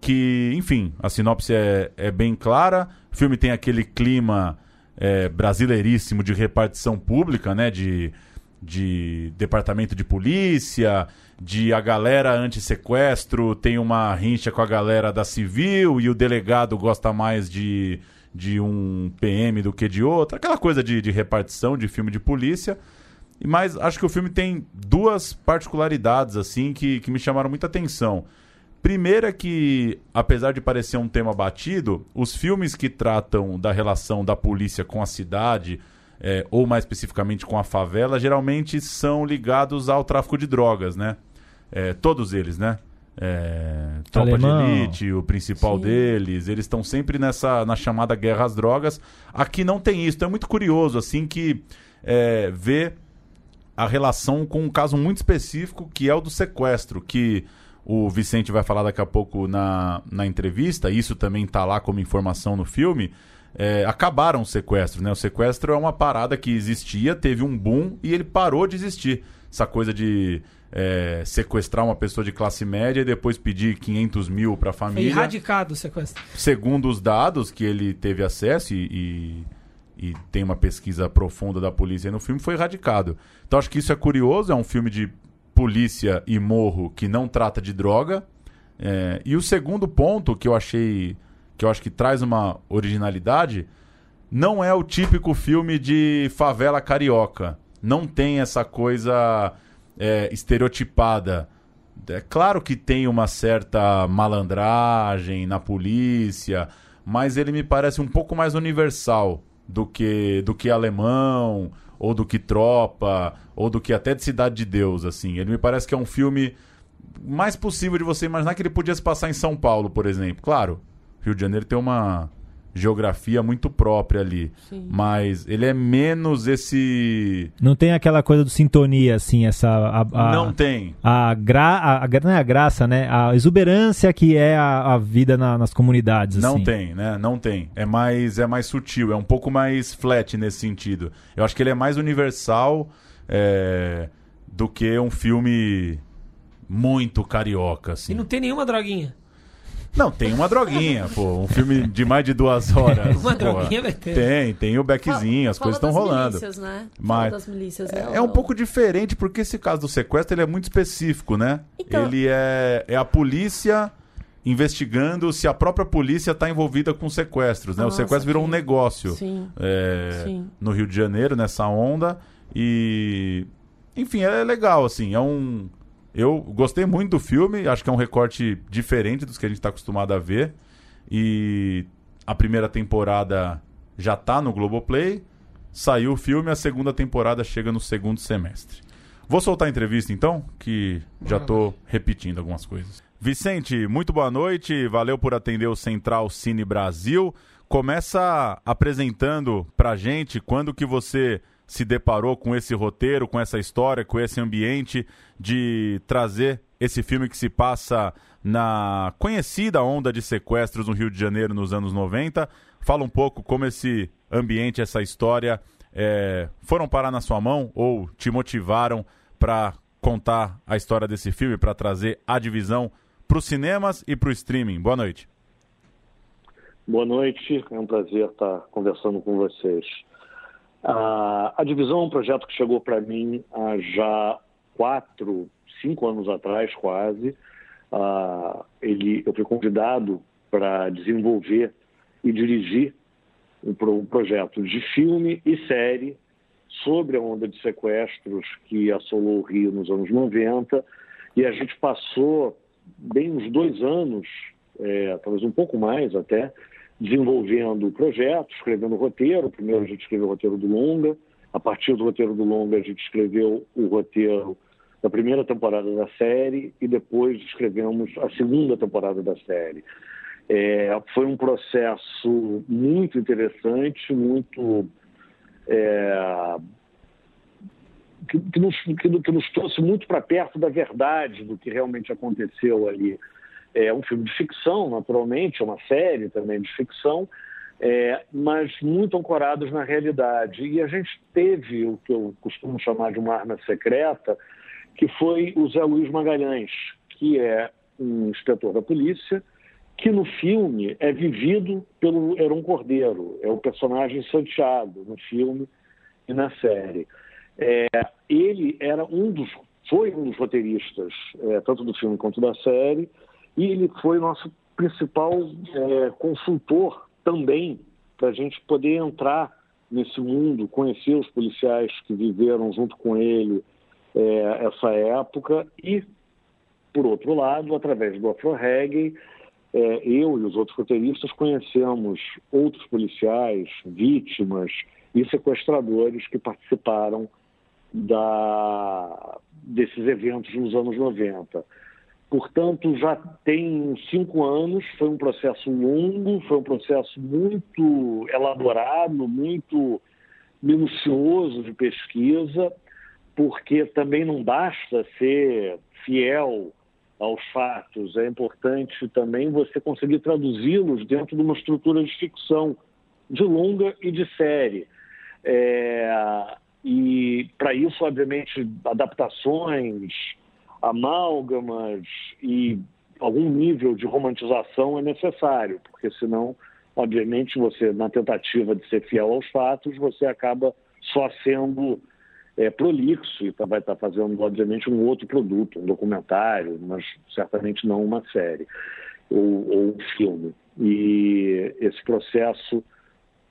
[SPEAKER 3] que, enfim, a sinopse é, é bem clara. O filme tem aquele clima é, brasileiríssimo de repartição pública, né? De, de departamento de polícia, de a galera anti-sequestro tem uma rincha com a galera da civil e o delegado gosta mais de, de um PM do que de outro. Aquela coisa de, de repartição de filme de polícia. Mas acho que o filme tem duas particularidades assim que, que me chamaram muita atenção. Primeiro é que, apesar de parecer um tema batido, os filmes que tratam da relação da polícia com a cidade, é, ou mais especificamente com a favela, geralmente são ligados ao tráfico de drogas, né? É, todos eles, né? É, Tropa de Elite, o principal
[SPEAKER 4] Sim.
[SPEAKER 3] deles, eles estão sempre nessa na chamada guerra às drogas. Aqui não tem isso, então é muito curioso assim que é, ver a relação com um caso muito específico que é o do sequestro, que o Vicente vai falar daqui a pouco na, na entrevista, isso também está lá como informação no filme. é, acabaram os sequestros, né? O sequestro é uma parada que existia, teve um boom e ele parou de existir. Essa coisa de é, sequestrar uma pessoa de classe média e depois pedir 500 mil para a
[SPEAKER 2] Foi
[SPEAKER 3] família
[SPEAKER 2] erradicado o sequestro.
[SPEAKER 3] segundo os dados que ele teve acesso e, e, e tem uma pesquisa profunda da polícia aí no filme, foi erradicado. Então acho que isso é curioso, é um filme de polícia e morro que não trata de droga. É, e o segundo ponto que eu achei, que eu acho que traz uma originalidade, não é o típico filme de favela carioca. Não tem essa coisa é, estereotipada. É claro que tem uma certa malandragem na polícia, mas ele me parece um pouco mais universal do que do que alemão ou do que tropa ou do que até de Cidade de Deus, assim. Ele me parece que é um filme mais possível de você imaginar que ele podia se passar em São Paulo, por exemplo. Claro, Rio de Janeiro tem uma geografia muito própria ali,
[SPEAKER 4] Sim.
[SPEAKER 3] mas ele é menos esse
[SPEAKER 6] Não tem aquela coisa do sintonia, assim, essa. A, a-
[SPEAKER 3] não tem.
[SPEAKER 6] A, gra, a, não é a graça, né? A exuberância que é a, a vida na- nas comunidades.
[SPEAKER 3] Não
[SPEAKER 6] assim.
[SPEAKER 3] tem, né? Não tem. É mais, é mais sutil, é um pouco mais flat nesse sentido. Eu acho que ele é mais universal é, do que um filme muito carioca, assim.
[SPEAKER 2] E não tem nenhuma droguinha.
[SPEAKER 3] Não, tem uma droguinha, pô. Um filme de mais de duas horas.
[SPEAKER 2] Uma
[SPEAKER 3] porra.
[SPEAKER 2] droguinha vai ter.
[SPEAKER 3] Tem, tem o beckzinho, as
[SPEAKER 4] Fala
[SPEAKER 3] coisas estão rolando.
[SPEAKER 4] Milícias, né?
[SPEAKER 3] Mas-
[SPEAKER 4] milícias, né?
[SPEAKER 3] É, é um pouco diferente, porque esse caso do sequestro ele é muito específico, né?
[SPEAKER 4] Então-
[SPEAKER 3] Ele é, é a polícia investigando se a própria polícia está envolvida com sequestros, né? o
[SPEAKER 4] Nossa,
[SPEAKER 3] sequestro virou um negócio
[SPEAKER 4] Sim,
[SPEAKER 3] é,
[SPEAKER 4] sim.
[SPEAKER 3] no Rio de Janeiro, nessa onda. E. Enfim, é legal, assim. É um. Eu gostei muito do filme, acho que é um recorte diferente dos que a gente está acostumado a ver. E a primeira temporada já tá no Globoplay. Saiu o filme, a segunda temporada chega no segundo semestre. Vou soltar a entrevista então, que já tô repetindo algumas coisas. Vicente, muito boa noite, valeu por atender o Central Cine Brasil. Começa apresentando pra gente quando que você se deparou com esse roteiro, com essa história, com esse ambiente de trazer esse filme que se passa na conhecida onda de sequestros no Rio de Janeiro nos anos 90. Fala um pouco como esse ambiente, essa história é, foram parar na sua mão ou te motivaram para contar a história desse filme, para trazer a divisão para os cinemas e para o streaming. Boa noite.
[SPEAKER 7] Boa noite, é um prazer estar conversando com vocês. Ah, a Divisão é um projeto que chegou para mim há já quatro, cinco anos atrás, quase. Ah, ele, eu fui convidado para desenvolver e dirigir um, um projeto de filme e série sobre a onda de sequestros que assolou o Rio nos anos 90. E a gente passou bem uns dois anos, é, talvez um pouco mais até, desenvolvendo o projeto, escrevendo roteiro. Primeiro a gente escreveu o roteiro do longa, a partir do roteiro do longa a gente escreveu o roteiro da primeira temporada da série e depois escrevemos a segunda temporada da série. É, foi um processo muito interessante, muito é, que, que nos, que, que nos trouxe muito para perto da verdade do que realmente aconteceu ali. É um filme de ficção, naturalmente, é uma série também de ficção, é, mas muito ancorados na realidade. E a gente teve o que eu costumo chamar de uma arma secreta, que foi o Zé Luiz Magalhães, que é um inspetor da polícia, que no filme é vivido pelo Heron Cordeiro, é o personagem Santiago no filme e na série. É, ele era um dos, foi um dos roteiristas, é, tanto do filme quanto da série, e ele foi nosso principal é, consultor também para a gente poder entrar nesse mundo, conhecer os policiais que viveram junto com ele é, essa época e, por outro lado, através do Afro Reggae, é, eu e os outros roteiristas conhecemos outros policiais, vítimas e sequestradores que participaram da, desses eventos nos anos 90. Portanto, já tem cinco anos, foi um processo longo, foi um processo muito elaborado, muito minucioso de pesquisa, porque também não basta ser fiel aos fatos, é importante também você conseguir traduzi-los dentro de uma estrutura de ficção, de longa e de série. É, e para isso, obviamente, adaptações, amálgamas e algum nível de romantização é necessário, porque senão, obviamente, você, na tentativa de ser fiel aos fatos, você acaba só sendo é, prolixo e tá, vai estar tá fazendo, obviamente, um outro produto, um documentário, mas certamente não uma série ou, ou um filme. E esse processo,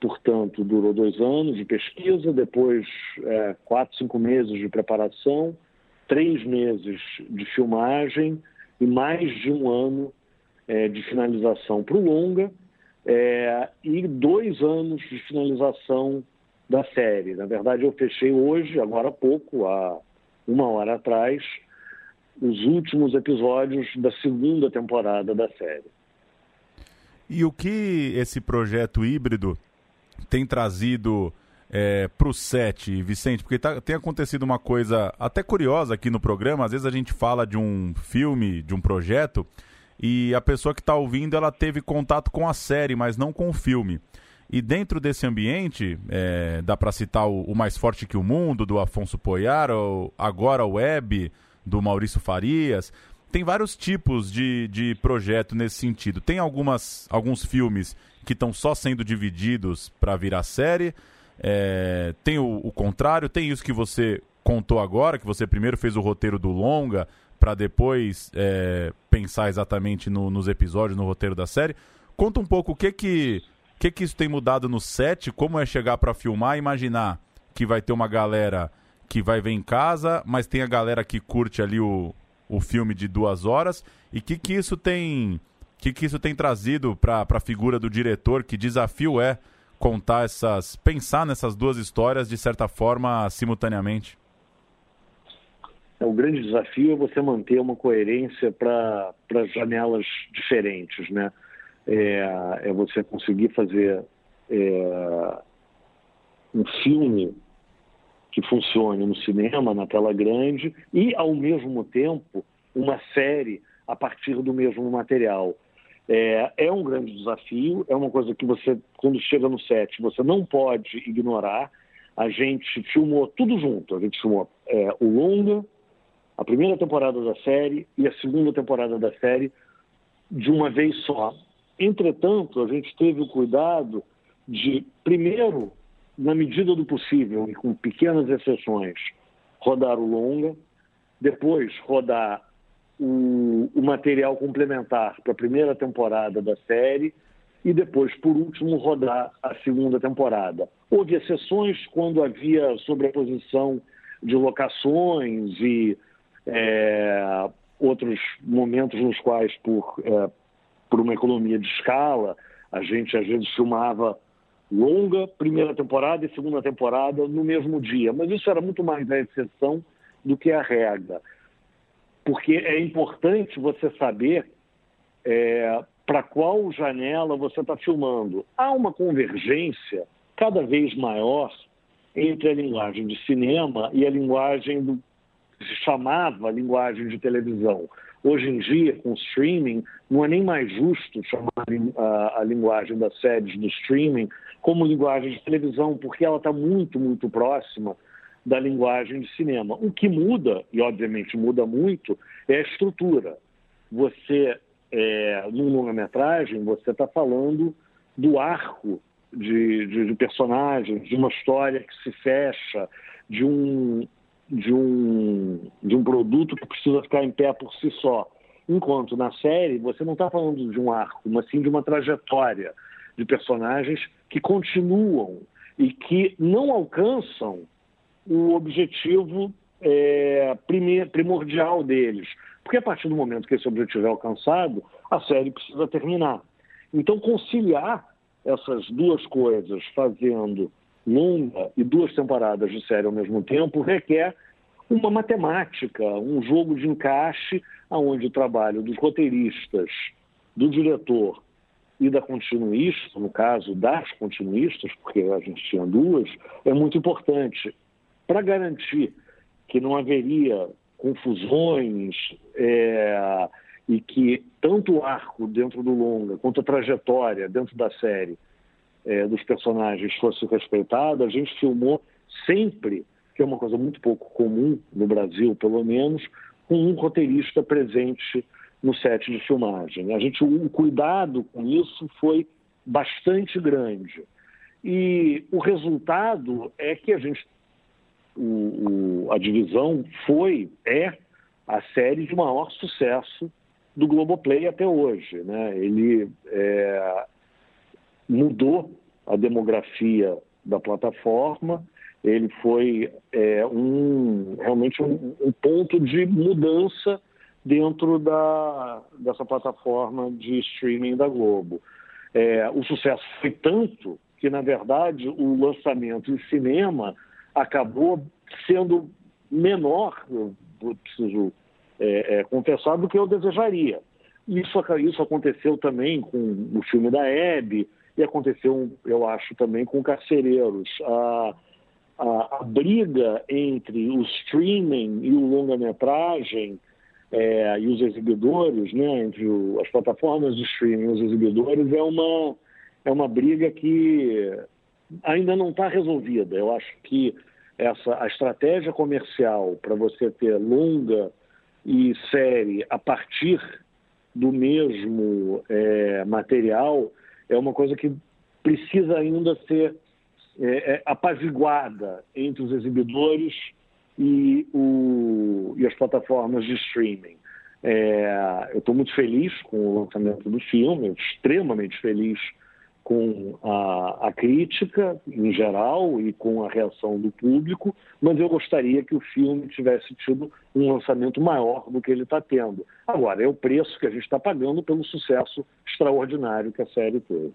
[SPEAKER 7] portanto, durou dois anos de pesquisa, depois é, quatro, cinco meses de preparação, três meses de filmagem e mais de um ano é, de finalização para o longa é, e dois anos de finalização da série. Na verdade, eu fechei hoje, agora há pouco, há uma hora atrás, os últimos episódios da segunda temporada da série.
[SPEAKER 3] E o que esse projeto híbrido tem trazido é, para set, Vicente? Porque tá, tem acontecido uma coisa até curiosa aqui no programa. Às vezes a gente fala de um filme, de um projeto, e a pessoa que está ouvindo ela teve contato com a série, mas não com o filme. E dentro desse ambiente, é, dá para citar o, o, Mais Forte que o Mundo, do Afonso Poiar, ou Agora Web, do Maurício Farias. Tem vários tipos de, de projeto nesse sentido. Tem algumas, alguns filmes que estão só sendo divididos para virar série. É, tem o, o, contrário, tem isso que você contou agora, que você primeiro fez o roteiro do longa para depois é, pensar exatamente no, nos episódios, no roteiro da série. Conta um pouco o que que, que, que isso tem mudado no set, como é chegar para filmar imaginar que vai ter uma galera que vai ver em casa, mas tem a galera que curte ali o, o filme de duas horas e o que, que isso tem que, que isso tem trazido para a figura do diretor, que desafio é contar essas. pensar nessas duas histórias de certa forma simultaneamente?
[SPEAKER 7] É, o grande desafio é você manter uma coerência para janelas diferentes, né? É, é você conseguir fazer é, um filme que funcione no cinema, na tela grande, e, ao mesmo tempo, uma série a partir do mesmo material. É, é, um grande desafio, é uma coisa que você, quando chega no set, você não pode ignorar. A gente filmou tudo junto. A gente filmou é, o longa, a primeira temporada da série e a segunda temporada da série de uma vez só. Entretanto, a gente teve o cuidado de, primeiro, na medida do possível e com pequenas exceções, rodar o longa, depois rodar o, material complementar para a primeira temporada da série e depois, por último, rodar a segunda temporada. Houve exceções quando havia sobreposição de locações e é, outros momentos nos quais, por, é, por uma economia de escala, a gente às vezes filmava longa primeira temporada e segunda temporada no mesmo dia. Mas isso era muito mais a exceção do que a regra porque é importante você saber é, para qual janela você está filmando. Há uma convergência cada vez maior entre a linguagem de cinema e a linguagem do que se chamava linguagem de televisão. Hoje em dia, com streaming, não é nem mais justo chamar a, a linguagem das séries do streaming como linguagem de televisão, porque ela está muito, muito próxima da linguagem de cinema. O que muda, e obviamente muda muito, é a estrutura. Você é, num longa-metragem, você está falando do arco de, de, de, personagens, de uma história que se fecha, de um, de, um, de um produto que precisa ficar em pé por si só. Enquanto na série você não está falando de um arco, mas sim de uma trajetória de personagens que continuam e que não alcançam o objetivo é, primordial deles. Porque a partir do momento que esse objetivo é alcançado, a série precisa terminar. Então, conciliar essas duas coisas, fazendo longa e duas temporadas de série ao mesmo tempo, requer uma matemática, um jogo de encaixe, onde o trabalho dos roteiristas, do diretor e da continuista, no caso das continuistas, porque a gente tinha duas, é muito importante para garantir que não haveria confusões é, e que tanto o arco dentro do longa quanto a trajetória dentro da série é, dos personagens fosse respeitada, a gente filmou sempre, que é uma coisa muito pouco comum no Brasil, pelo menos, com um roteirista presente no set de filmagem. A gente, o cuidado com isso foi bastante grande. E o resultado é que a gente o, o, a divisão foi, é, a série de maior sucesso do Globoplay até hoje. Né? Ele é, mudou a demografia da plataforma, ele foi é, um, realmente um, um, ponto de mudança dentro da, dessa plataforma de streaming da Globo. É, o sucesso foi tanto que, na verdade, o lançamento em cinema acabou sendo menor, eu preciso é, é, confessar, do que eu desejaria. Isso, isso aconteceu também com o filme da Hebe e aconteceu, eu acho, também com Carcereiros. A, a, a briga entre o streaming e o longa-metragem é, e os exibidores, né, entre o, as plataformas de streaming e os exibidores, é uma, é uma briga que ainda não está resolvida. Eu acho que essa a estratégia comercial para você ter longa e série a partir do mesmo é, material é uma coisa que precisa ainda ser é, é, apaziguada entre os exibidores e, o, e as plataformas de streaming. É, eu estou muito feliz com o lançamento do filme, extremamente feliz com a, a, crítica em geral e com a reação do público, mas eu gostaria que o filme tivesse tido um lançamento maior do que ele está tendo. Agora, é o preço que a gente está pagando pelo sucesso extraordinário que a série teve.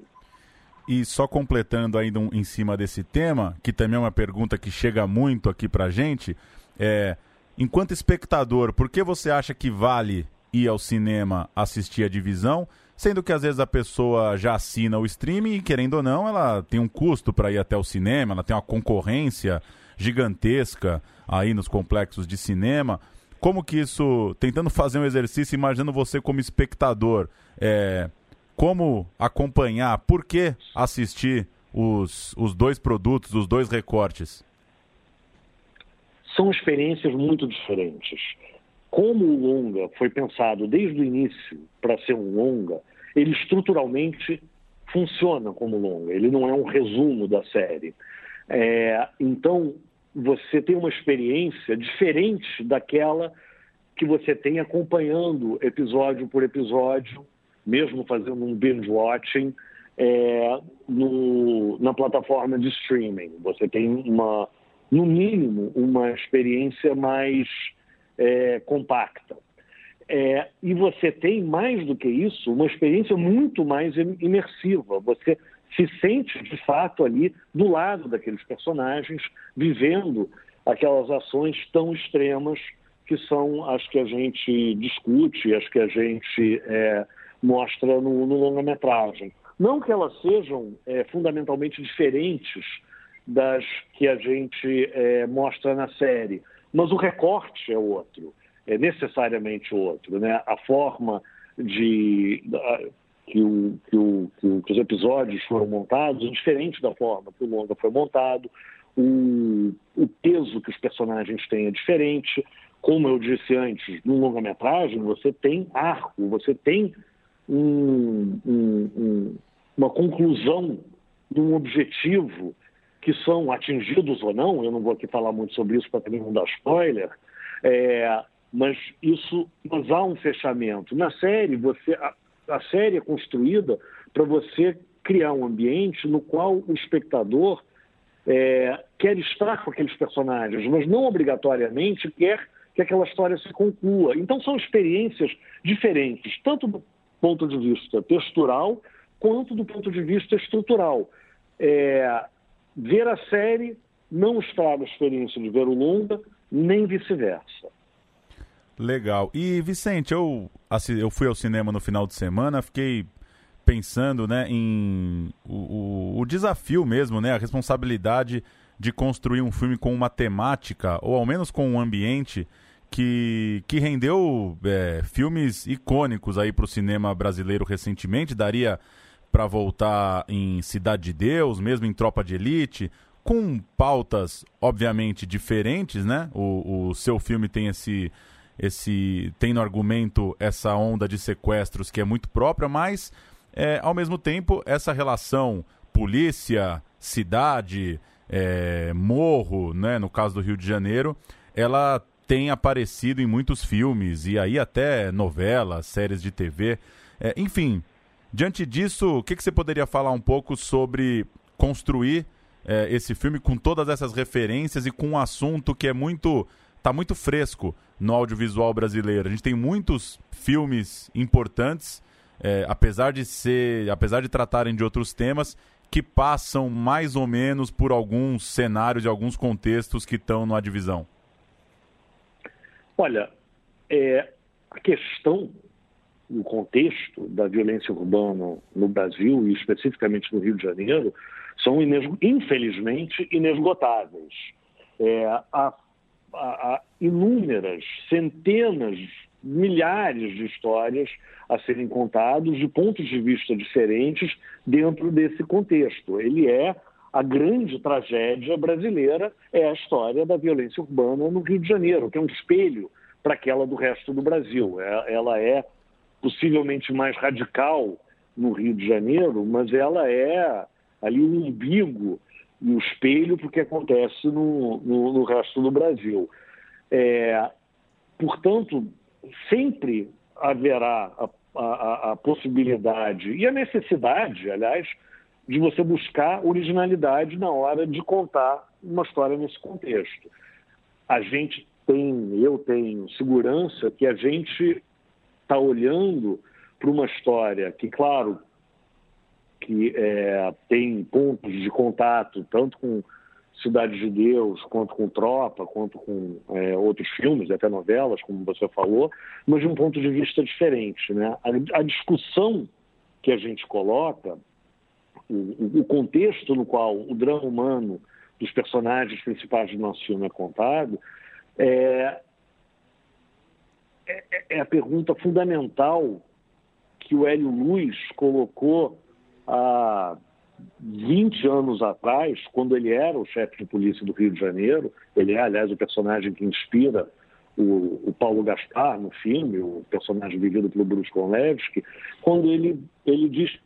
[SPEAKER 3] E só completando ainda um, em cima desse tema, que também é uma pergunta que chega muito aqui para gente, é, enquanto espectador, por que você acha que vale ir ao cinema assistir a divisão? Sendo que às vezes a pessoa já assina o streaming e, querendo ou não, ela tem um custo para ir até o cinema, ela tem uma concorrência gigantesca aí nos complexos de cinema. Como que isso, tentando fazer um exercício, imaginando você como espectador, é, como acompanhar, por que assistir os, os dois produtos, os dois recortes?
[SPEAKER 7] São experiências muito diferentes como o longa foi pensado desde o início para ser um longa, ele estruturalmente funciona como longa, ele não é um resumo da série. É, então, você tem uma experiência diferente daquela que você tem acompanhando episódio por episódio, mesmo fazendo um binge watching é, na plataforma de streaming. Você tem uma, no mínimo, uma experiência mais é, compacta. É, e você tem, mais do que isso, uma experiência muito mais imersiva. Você se sente, de fato, ali do lado daqueles personagens, vivendo aquelas ações tão extremas que são as que a gente discute, as que a gente é, mostra no, no longa-metragem. Não que elas sejam é, fundamentalmente diferentes das que a gente é, mostra na série, mas o recorte é outro, é necessariamente outro. Né? A forma de, que, o, que, o, que, os episódios foram montados é diferente da forma que o longa foi montado, o, o peso que os personagens têm é diferente. Como eu disse antes, no longa-metragem você tem arco, você tem um, um, um, uma conclusão de um objetivo que são atingidos ou não, eu não vou aqui falar muito sobre isso para também não dar spoiler, é, mas isso, mas há um fechamento. Na série, você, a, a série é construída para você criar um ambiente no qual o espectador é, quer estar com aqueles personagens, mas não obrigatoriamente quer que aquela história se conclua. Então são experiências diferentes, tanto do ponto de vista textural quanto do ponto de vista estrutural. É, ver a série não estraga a experiência de ver o longa, nem vice-versa.
[SPEAKER 3] Legal. E, Vicente, eu, eu fui ao cinema no final de semana, fiquei pensando né, em o, o, o, desafio mesmo, né, a responsabilidade de construir um filme com uma temática, ou ao menos com um ambiente que, que rendeu é, filmes icônicos aí para o cinema brasileiro recentemente. Daria para voltar em Cidade de Deus, mesmo em Tropa de Elite, com pautas obviamente diferentes, né? O, o seu filme tem esse esse tem no argumento essa onda de sequestros que é muito própria, mas é, ao mesmo tempo essa relação polícia, cidade, é, morro, né, no caso do Rio de Janeiro, ela tem aparecido em muitos filmes e aí até novelas, séries de TV, é, enfim. Diante disso, o que, que você poderia falar um pouco sobre construir é, esse filme com todas essas referências e com um assunto que é muito está muito fresco no audiovisual brasileiro. A gente tem muitos filmes importantes, é, apesar de ser, apesar de tratarem de outros temas, que passam mais ou menos por alguns cenários e alguns contextos que estão na divisão.
[SPEAKER 7] Olha, é, a questão, o contexto da violência urbana no Brasil e especificamente no Rio de Janeiro são infelizmente inesgotáveis. É, a a, inúmeras, centenas, milhares de histórias a serem contadas de pontos de vista diferentes dentro desse contexto. Ele é a grande tragédia brasileira é a história da violência urbana no Rio de Janeiro, que é um espelho para aquela do resto do Brasil. É, ela é possivelmente mais radical no Rio de Janeiro, mas ela é ali um umbigo e o espelho para o que acontece no, no, no, resto do Brasil. É, portanto, sempre haverá a, a, a, possibilidade e a necessidade, aliás, de você buscar originalidade na hora de contar uma história nesse contexto. A gente tem, eu tenho segurança que a gente está olhando para uma história que, claro, que é, tem pontos de contato tanto com Cidade de Deus, quanto com Tropa, quanto com é, outros filmes, até novelas, como você falou, mas de um ponto de vista diferente. Né? A, a discussão que a gente coloca, o, o, contexto no qual o drama humano dos personagens principais do nosso filme é contado, é, é, é a pergunta fundamental que o Hélio Luz colocou há 20 anos atrás, quando ele era o chefe de polícia do Rio de Janeiro, ele é, aliás, o personagem que inspira o, o Paulo Gaspar no filme, o personagem vivido pelo Bruce Konlevski, quando ele, ele diz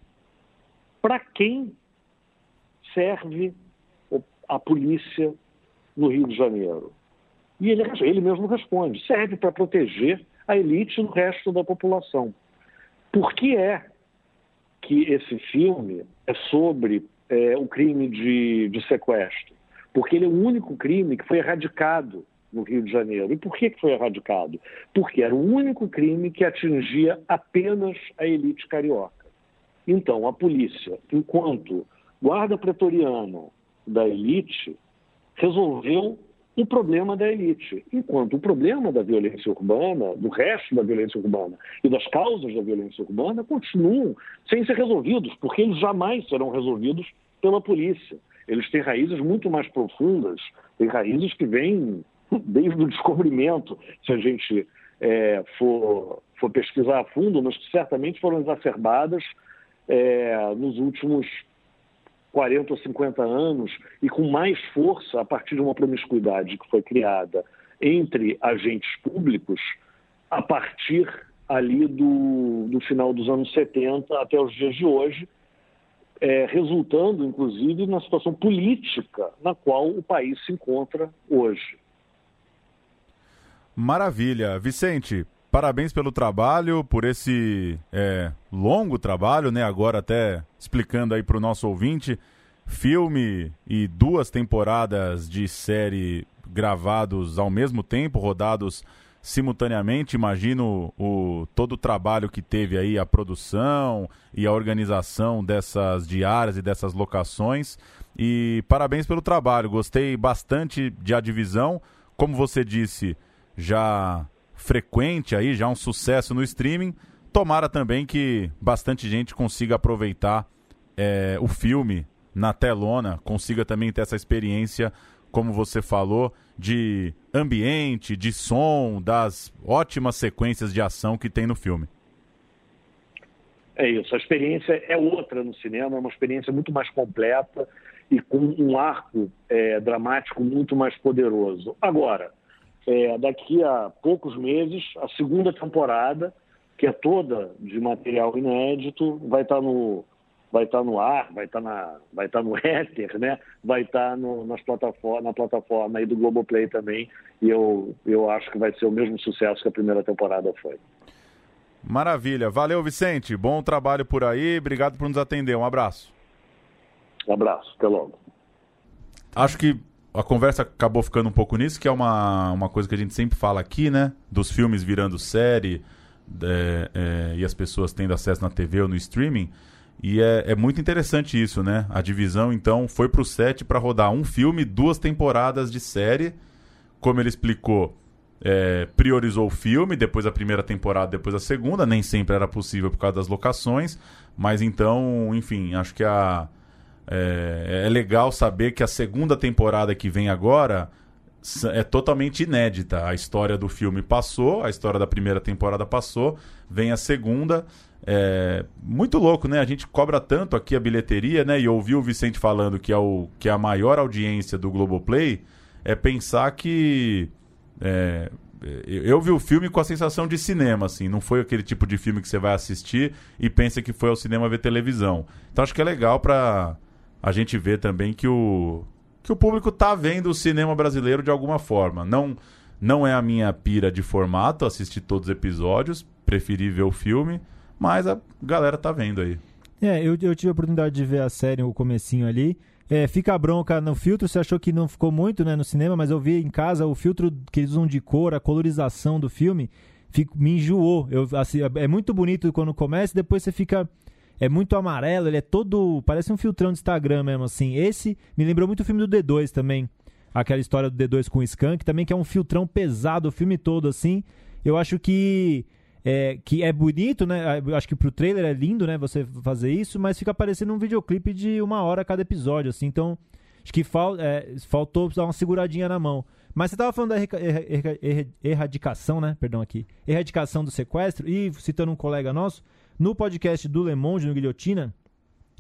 [SPEAKER 7] para quem serve a polícia no Rio de Janeiro. E ele, ele mesmo responde: serve para proteger a elite e o resto da população. Por que é que esse filme é sobre é, o crime de, de sequestro, porque ele é o único crime que foi erradicado no Rio de Janeiro. E por que foi erradicado? Porque era o único crime que atingia apenas a elite carioca. Então, a polícia, enquanto guarda pretoriana da elite, resolveu o problema da elite, enquanto o problema da violência urbana, do resto da violência urbana e das causas da violência urbana continuam sem ser resolvidos, porque eles jamais serão resolvidos pela polícia. Eles têm raízes muito mais profundas, têm raízes que vêm <laughs> desde o descobrimento, se a gente é, for, for pesquisar a fundo, mas que certamente foram exacerbadas é, nos últimos 40 ou 50 anos e com mais força a partir de uma promiscuidade que foi criada entre agentes públicos a partir ali do, do final dos anos 70 até os dias de hoje, é, resultando, inclusive, na situação política na qual o país se encontra hoje.
[SPEAKER 3] Maravilha. Vicente, parabéns pelo trabalho, por esse é, longo trabalho, né? Agora até explicando aí para o nosso ouvinte, filme e duas temporadas de série gravados ao mesmo tempo, rodados simultaneamente. Imagino o, todo o trabalho que teve aí a produção e a organização dessas diárias e dessas locações. E parabéns pelo trabalho. Gostei bastante de A Divisão. Como você disse, já frequente aí, já um sucesso no streaming. Tomara também que bastante gente consiga aproveitar é, o filme na telona, consiga também ter essa experiência, como você falou, de ambiente, de som, das ótimas sequências de ação que tem no filme.
[SPEAKER 7] É isso, a experiência é outra no cinema, é uma experiência muito mais completa e com um arco é, dramático muito mais poderoso. Agora, é, daqui a poucos meses, a segunda temporada, que é toda de material inédito, vai estar no, vai estar no ar, vai estar, na, vai estar no <laughs> éter, né? vai estar no, nas plataforma, na plataforma aí do Globoplay também, e eu, eu acho que vai ser o mesmo sucesso que a primeira temporada foi.
[SPEAKER 3] Maravilha. Valeu, Vicente. Bom trabalho por aí. Obrigado por nos atender. Um abraço.
[SPEAKER 7] Um abraço. Até logo.
[SPEAKER 3] Acho que a conversa acabou ficando um pouco nisso, que é uma, uma coisa que a gente sempre fala aqui, né? Dos filmes virando série é, é, e as pessoas tendo acesso na TV ou no streaming. E é, é muito interessante isso, né? A divisão, então, foi pro set para rodar um filme, duas temporadas de série. Como ele explicou, é, priorizou o filme, depois a primeira temporada, depois a segunda. Nem sempre era possível por causa das locações. Mas então, enfim, acho que a é, é legal saber que a segunda temporada que vem agora é totalmente inédita. A história do filme passou, a história da primeira temporada passou, vem a segunda. É muito louco, né? A gente cobra tanto aqui a bilheteria, né? E ouvir o Vicente falando que é, o, que é a maior audiência do Globoplay, é pensar que. É, eu vi o filme com a sensação de cinema, assim. Não foi aquele tipo de filme que você vai assistir e pensa que foi ao cinema ver televisão. Então acho que é legal para a gente vê também que o, que o público tá vendo o cinema brasileiro de alguma forma. Não, não é a minha pira de formato, assistir todos os episódios, preferi ver o filme, mas a galera tá vendo aí.
[SPEAKER 6] É, eu, eu tive a oportunidade de ver a série, o comecinho ali. É, fica a bronca no filtro, você achou que não ficou muito né, no cinema, mas eu vi em casa o filtro que eles usam de cor, a colorização do filme, fico, me enjoou. Eu, assim, é muito bonito quando começa, depois você fica é muito amarelo, ele é todo. Parece um filtrão de Instagram mesmo, assim. Esse me lembrou muito o filme do D2 também. Aquela história do D2 com o Skank, também que é um filtrão pesado o filme todo, assim. Eu acho que. É, que é bonito, né? Eu acho que pro trailer é lindo, né? Você fazer isso, mas fica parecendo um videoclipe de uma hora cada episódio, assim. Então, acho que fal, é, faltou dar uma seguradinha na mão. Mas você tava falando da erradicação, né? Perdão aqui. Erradicação do sequestro, e citando um colega nosso, no podcast do Le Monde, no Guilhotina,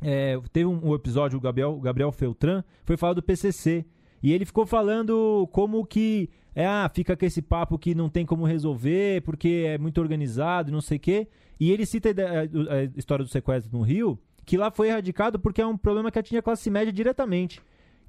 [SPEAKER 6] é, teve um, um, episódio, o Gabriel, Gabriel Feltran, foi falar do PCC. E ele ficou falando como que é, ah, fica com esse papo que não tem como resolver, porque é muito organizado e não sei o quê. E ele cita a, a, história do sequestro no Rio, que lá foi erradicado porque é um problema que atinge a classe média diretamente.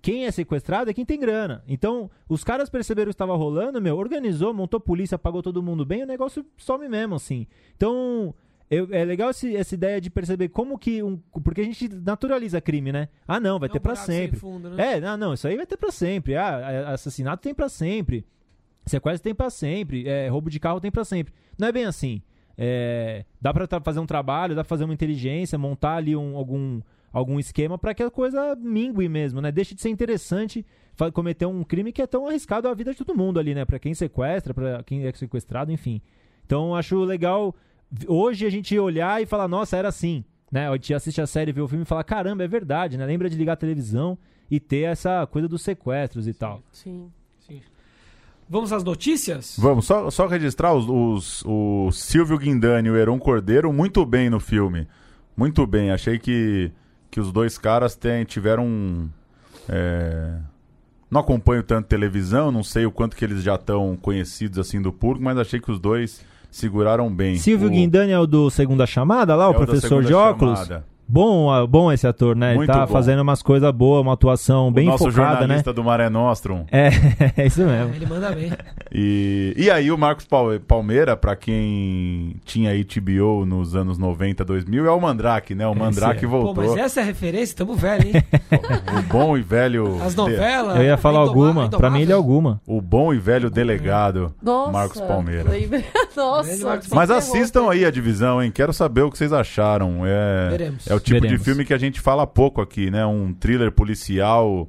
[SPEAKER 6] Quem é sequestrado é quem tem grana. Então, os caras perceberam que estava rolando, meu, organizou, montou polícia, pagou todo mundo bem, o negócio some mesmo, assim. Então, eu, é legal esse, essa ideia de perceber como que um. Porque a gente naturaliza crime, né? Ah, não, vai é ter para sempre. Fundo, né? É, não, não, isso aí vai ter para sempre. Ah, assassinato tem para sempre. Sequestro tem para sempre. É, roubo de carro tem para sempre. Não é bem assim. É, dá para fazer um trabalho, dá pra fazer uma inteligência, montar ali um, algum, algum esquema para que a coisa mingue mesmo, né? Deixe de ser interessante cometer um crime que é tão arriscado à vida de todo mundo ali, né? Para quem sequestra, para quem é sequestrado, enfim. Então acho legal hoje a gente olhar e falar, nossa, era assim. Né? A gente assiste a série, vê o filme e fala, caramba, é verdade, né? Lembra de ligar a televisão e ter essa coisa dos sequestros e
[SPEAKER 4] sim,
[SPEAKER 6] tal.
[SPEAKER 4] Sim. sim.
[SPEAKER 2] Vamos às notícias?
[SPEAKER 3] Vamos, só, só registrar os, os, o Silvio Guindani e o Heron Cordeiro muito bem no filme. Muito bem. Achei que, que os dois caras tem, tiveram. É... Não acompanho tanto televisão, não sei o quanto que eles já estão conhecidos assim do público, mas achei que os dois seguraram bem.
[SPEAKER 6] Silvio
[SPEAKER 3] o...
[SPEAKER 6] Guindani é o do Segunda Chamada lá,
[SPEAKER 3] é
[SPEAKER 6] o professor de óculos?
[SPEAKER 3] Chamada.
[SPEAKER 6] Bom, ah, bom esse ator, né? Ele
[SPEAKER 3] Muito
[SPEAKER 6] tá
[SPEAKER 3] bom.
[SPEAKER 6] fazendo umas coisas boas, uma atuação bem
[SPEAKER 3] o nosso
[SPEAKER 6] focada, né?
[SPEAKER 3] jornalista do Maré Nostrum.
[SPEAKER 6] É, <laughs> é isso mesmo.
[SPEAKER 2] Ele manda bem.
[SPEAKER 3] E, e aí o Marcos Pal- Palmeira, pra quem tinha HBO nos anos 90, 2000, é o Mandrake, né? O Mandrake
[SPEAKER 6] é.
[SPEAKER 2] Pô,
[SPEAKER 3] voltou.
[SPEAKER 2] mas essa é a referência, tamo velho, hein? <laughs>
[SPEAKER 3] O bom e velho...
[SPEAKER 2] As novelas.
[SPEAKER 6] Eu ia falar
[SPEAKER 2] Indoma-
[SPEAKER 6] alguma, pra mim ele é alguma.
[SPEAKER 3] O bom e velho delegado
[SPEAKER 4] Nossa,
[SPEAKER 3] Marcos Palmeira. <laughs>
[SPEAKER 4] Nossa,
[SPEAKER 3] Mas assistam aí a divisão, hein? Quero saber o que vocês acharam. É,
[SPEAKER 2] Veremos.
[SPEAKER 3] é o tipo
[SPEAKER 6] Veremos.
[SPEAKER 3] de filme que a gente fala pouco aqui, né? Um thriller policial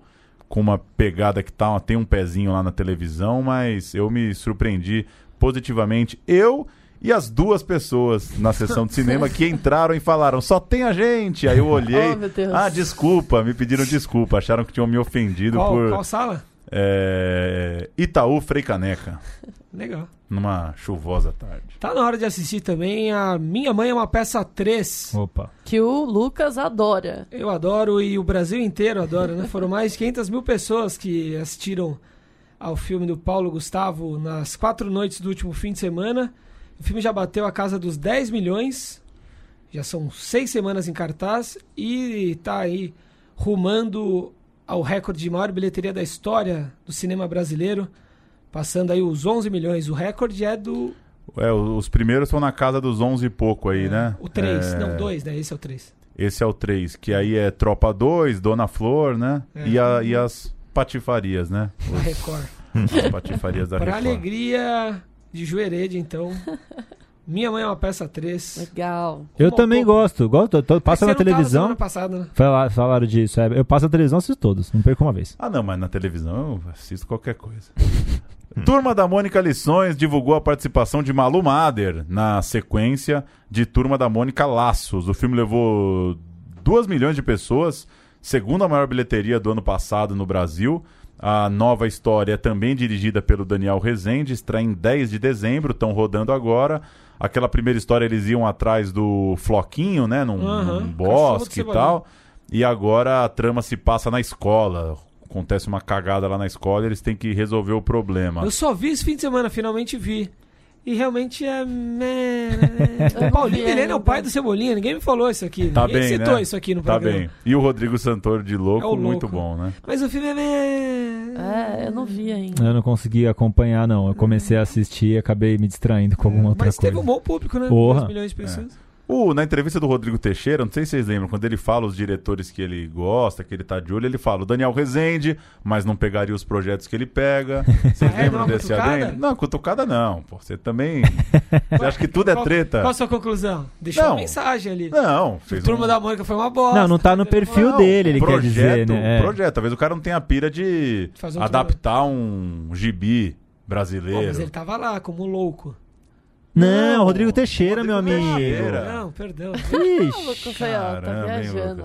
[SPEAKER 3] com uma pegada que tá, tem um pezinho lá na televisão, mas eu me surpreendi positivamente. Eu e as duas pessoas na sessão de cinema que entraram e falaram, só tem a gente. Aí eu <laughs> olhei,
[SPEAKER 4] Oh,
[SPEAKER 3] ah, desculpa, me pediram desculpa, acharam que tinham me ofendido
[SPEAKER 2] Qual,
[SPEAKER 3] por
[SPEAKER 2] qual sala?
[SPEAKER 3] é, Itaú Frei Caneca,
[SPEAKER 2] Legal.
[SPEAKER 3] Numa chuvosa tarde.
[SPEAKER 2] Tá na hora de assistir também a Minha Mãe é uma Peça 3.
[SPEAKER 6] Opa.
[SPEAKER 4] Que o Lucas adora.
[SPEAKER 2] Eu adoro e o Brasil inteiro adora, né? Foram mais de 500 mil pessoas que assistiram ao filme do Paulo Gustavo nas quatro noites do último fim de semana. O filme já bateu a casa dos 10 milhões. Já são seis semanas em cartaz e tá aí rumando ao recorde de maior bilheteria da história do cinema brasileiro, passando aí os 11 milhões. O recorde é do
[SPEAKER 3] É, os primeiros estão na casa dos 11 e pouco aí, né?
[SPEAKER 2] o 3,
[SPEAKER 3] É,
[SPEAKER 2] não, 2, né? Esse é o 3.
[SPEAKER 3] Esse é o 3, que aí é Tropa 2, Dona Flor, né?
[SPEAKER 2] É.
[SPEAKER 3] E, a- e as patifarias, né? <laughs>
[SPEAKER 2] Da Record.
[SPEAKER 3] As patifarias da
[SPEAKER 2] Para
[SPEAKER 3] Record.
[SPEAKER 2] alegria de Juerede, então. <laughs> Minha mãe é uma peça 3.
[SPEAKER 4] Legal.
[SPEAKER 6] Eu
[SPEAKER 2] Como
[SPEAKER 6] também
[SPEAKER 2] pouco.
[SPEAKER 6] gosto. gosto tô- passa
[SPEAKER 2] É
[SPEAKER 6] na
[SPEAKER 2] não tava
[SPEAKER 6] televisão.
[SPEAKER 2] semana passada, né?
[SPEAKER 6] Fala- Falaram disso. é, eu passo na televisão, assisto todos. Não perco uma vez.
[SPEAKER 3] Ah, não, mas na televisão eu assisto qualquer coisa. <laughs> Turma da Mônica Lições divulgou a participação de Malu Mader na sequência de Turma da Mônica Laços. O filme levou 2 milhões de pessoas, segunda maior bilheteria do ano passado no Brasil. A nova história é também dirigida pelo Daniel Rezende, estreia em 10 de dezembro, estão rodando agora. Aquela primeira história eles iam atrás do Floquinho, né, num,
[SPEAKER 2] Aham,
[SPEAKER 3] num bosque e tal. E agora a trama se passa na escola. Acontece uma cagada lá na escola e eles têm que resolver o problema.
[SPEAKER 2] Eu só vi esse fim de semana, finalmente vi. E realmente é. <laughs> né, O Paulinho
[SPEAKER 4] vi
[SPEAKER 2] Milene é o pai do Cebolinha, ninguém me falou isso aqui.
[SPEAKER 3] Tá
[SPEAKER 2] ninguém
[SPEAKER 3] bem,
[SPEAKER 2] citou
[SPEAKER 3] né?
[SPEAKER 2] isso aqui no
[SPEAKER 3] Tá
[SPEAKER 2] programa.
[SPEAKER 3] bem. E o Rodrigo Santoro de louco,
[SPEAKER 2] É o
[SPEAKER 3] muito
[SPEAKER 2] louco.
[SPEAKER 3] bom, né?
[SPEAKER 2] Mas o filme é. né,
[SPEAKER 4] É, eu não vi ainda.
[SPEAKER 6] Eu não consegui acompanhar, não. Eu comecei a assistir e acabei me distraindo com alguma outra
[SPEAKER 2] Mas
[SPEAKER 6] coisa.
[SPEAKER 2] teve um bom público, né?
[SPEAKER 6] Porra.
[SPEAKER 2] 2 milhões de pessoas.
[SPEAKER 3] O, na entrevista do Rodrigo Teixeira, não sei se vocês lembram, quando ele fala os diretores que ele gosta, que ele tá de olho, ele fala o Daniel Rezende, mas não pegaria os projetos que ele pega. <laughs> Vocês
[SPEAKER 2] é?
[SPEAKER 3] lembram desse
[SPEAKER 2] cutucada?
[SPEAKER 3] adendo? Não, cutucada não. Pô, você também. <laughs> Você acha que tudo é
[SPEAKER 2] Qual-
[SPEAKER 3] treta?
[SPEAKER 2] Qual a sua conclusão? Deixou
[SPEAKER 3] Não.
[SPEAKER 2] uma mensagem ali.
[SPEAKER 3] Não, fez
[SPEAKER 2] Turma
[SPEAKER 3] um...
[SPEAKER 2] da Mônica foi uma bosta.
[SPEAKER 6] Não, não tá no perfil
[SPEAKER 3] Não,
[SPEAKER 6] dele, ele quer
[SPEAKER 3] projeto,
[SPEAKER 6] dizer, né? É.
[SPEAKER 3] Projeto. Talvez o cara não tenha a pira de
[SPEAKER 2] um
[SPEAKER 3] adaptar um gibi
[SPEAKER 2] Pô,
[SPEAKER 3] brasileiro.
[SPEAKER 2] mas ele tava lá, como louco.
[SPEAKER 6] Não,
[SPEAKER 3] Não,
[SPEAKER 6] Rodrigo Teixeira, meu
[SPEAKER 3] Rodrigo
[SPEAKER 6] amigo.
[SPEAKER 3] Teixeira.
[SPEAKER 2] Não, perdão.
[SPEAKER 6] Ixi,
[SPEAKER 4] tá
[SPEAKER 3] Caramba, hein,
[SPEAKER 4] viajando.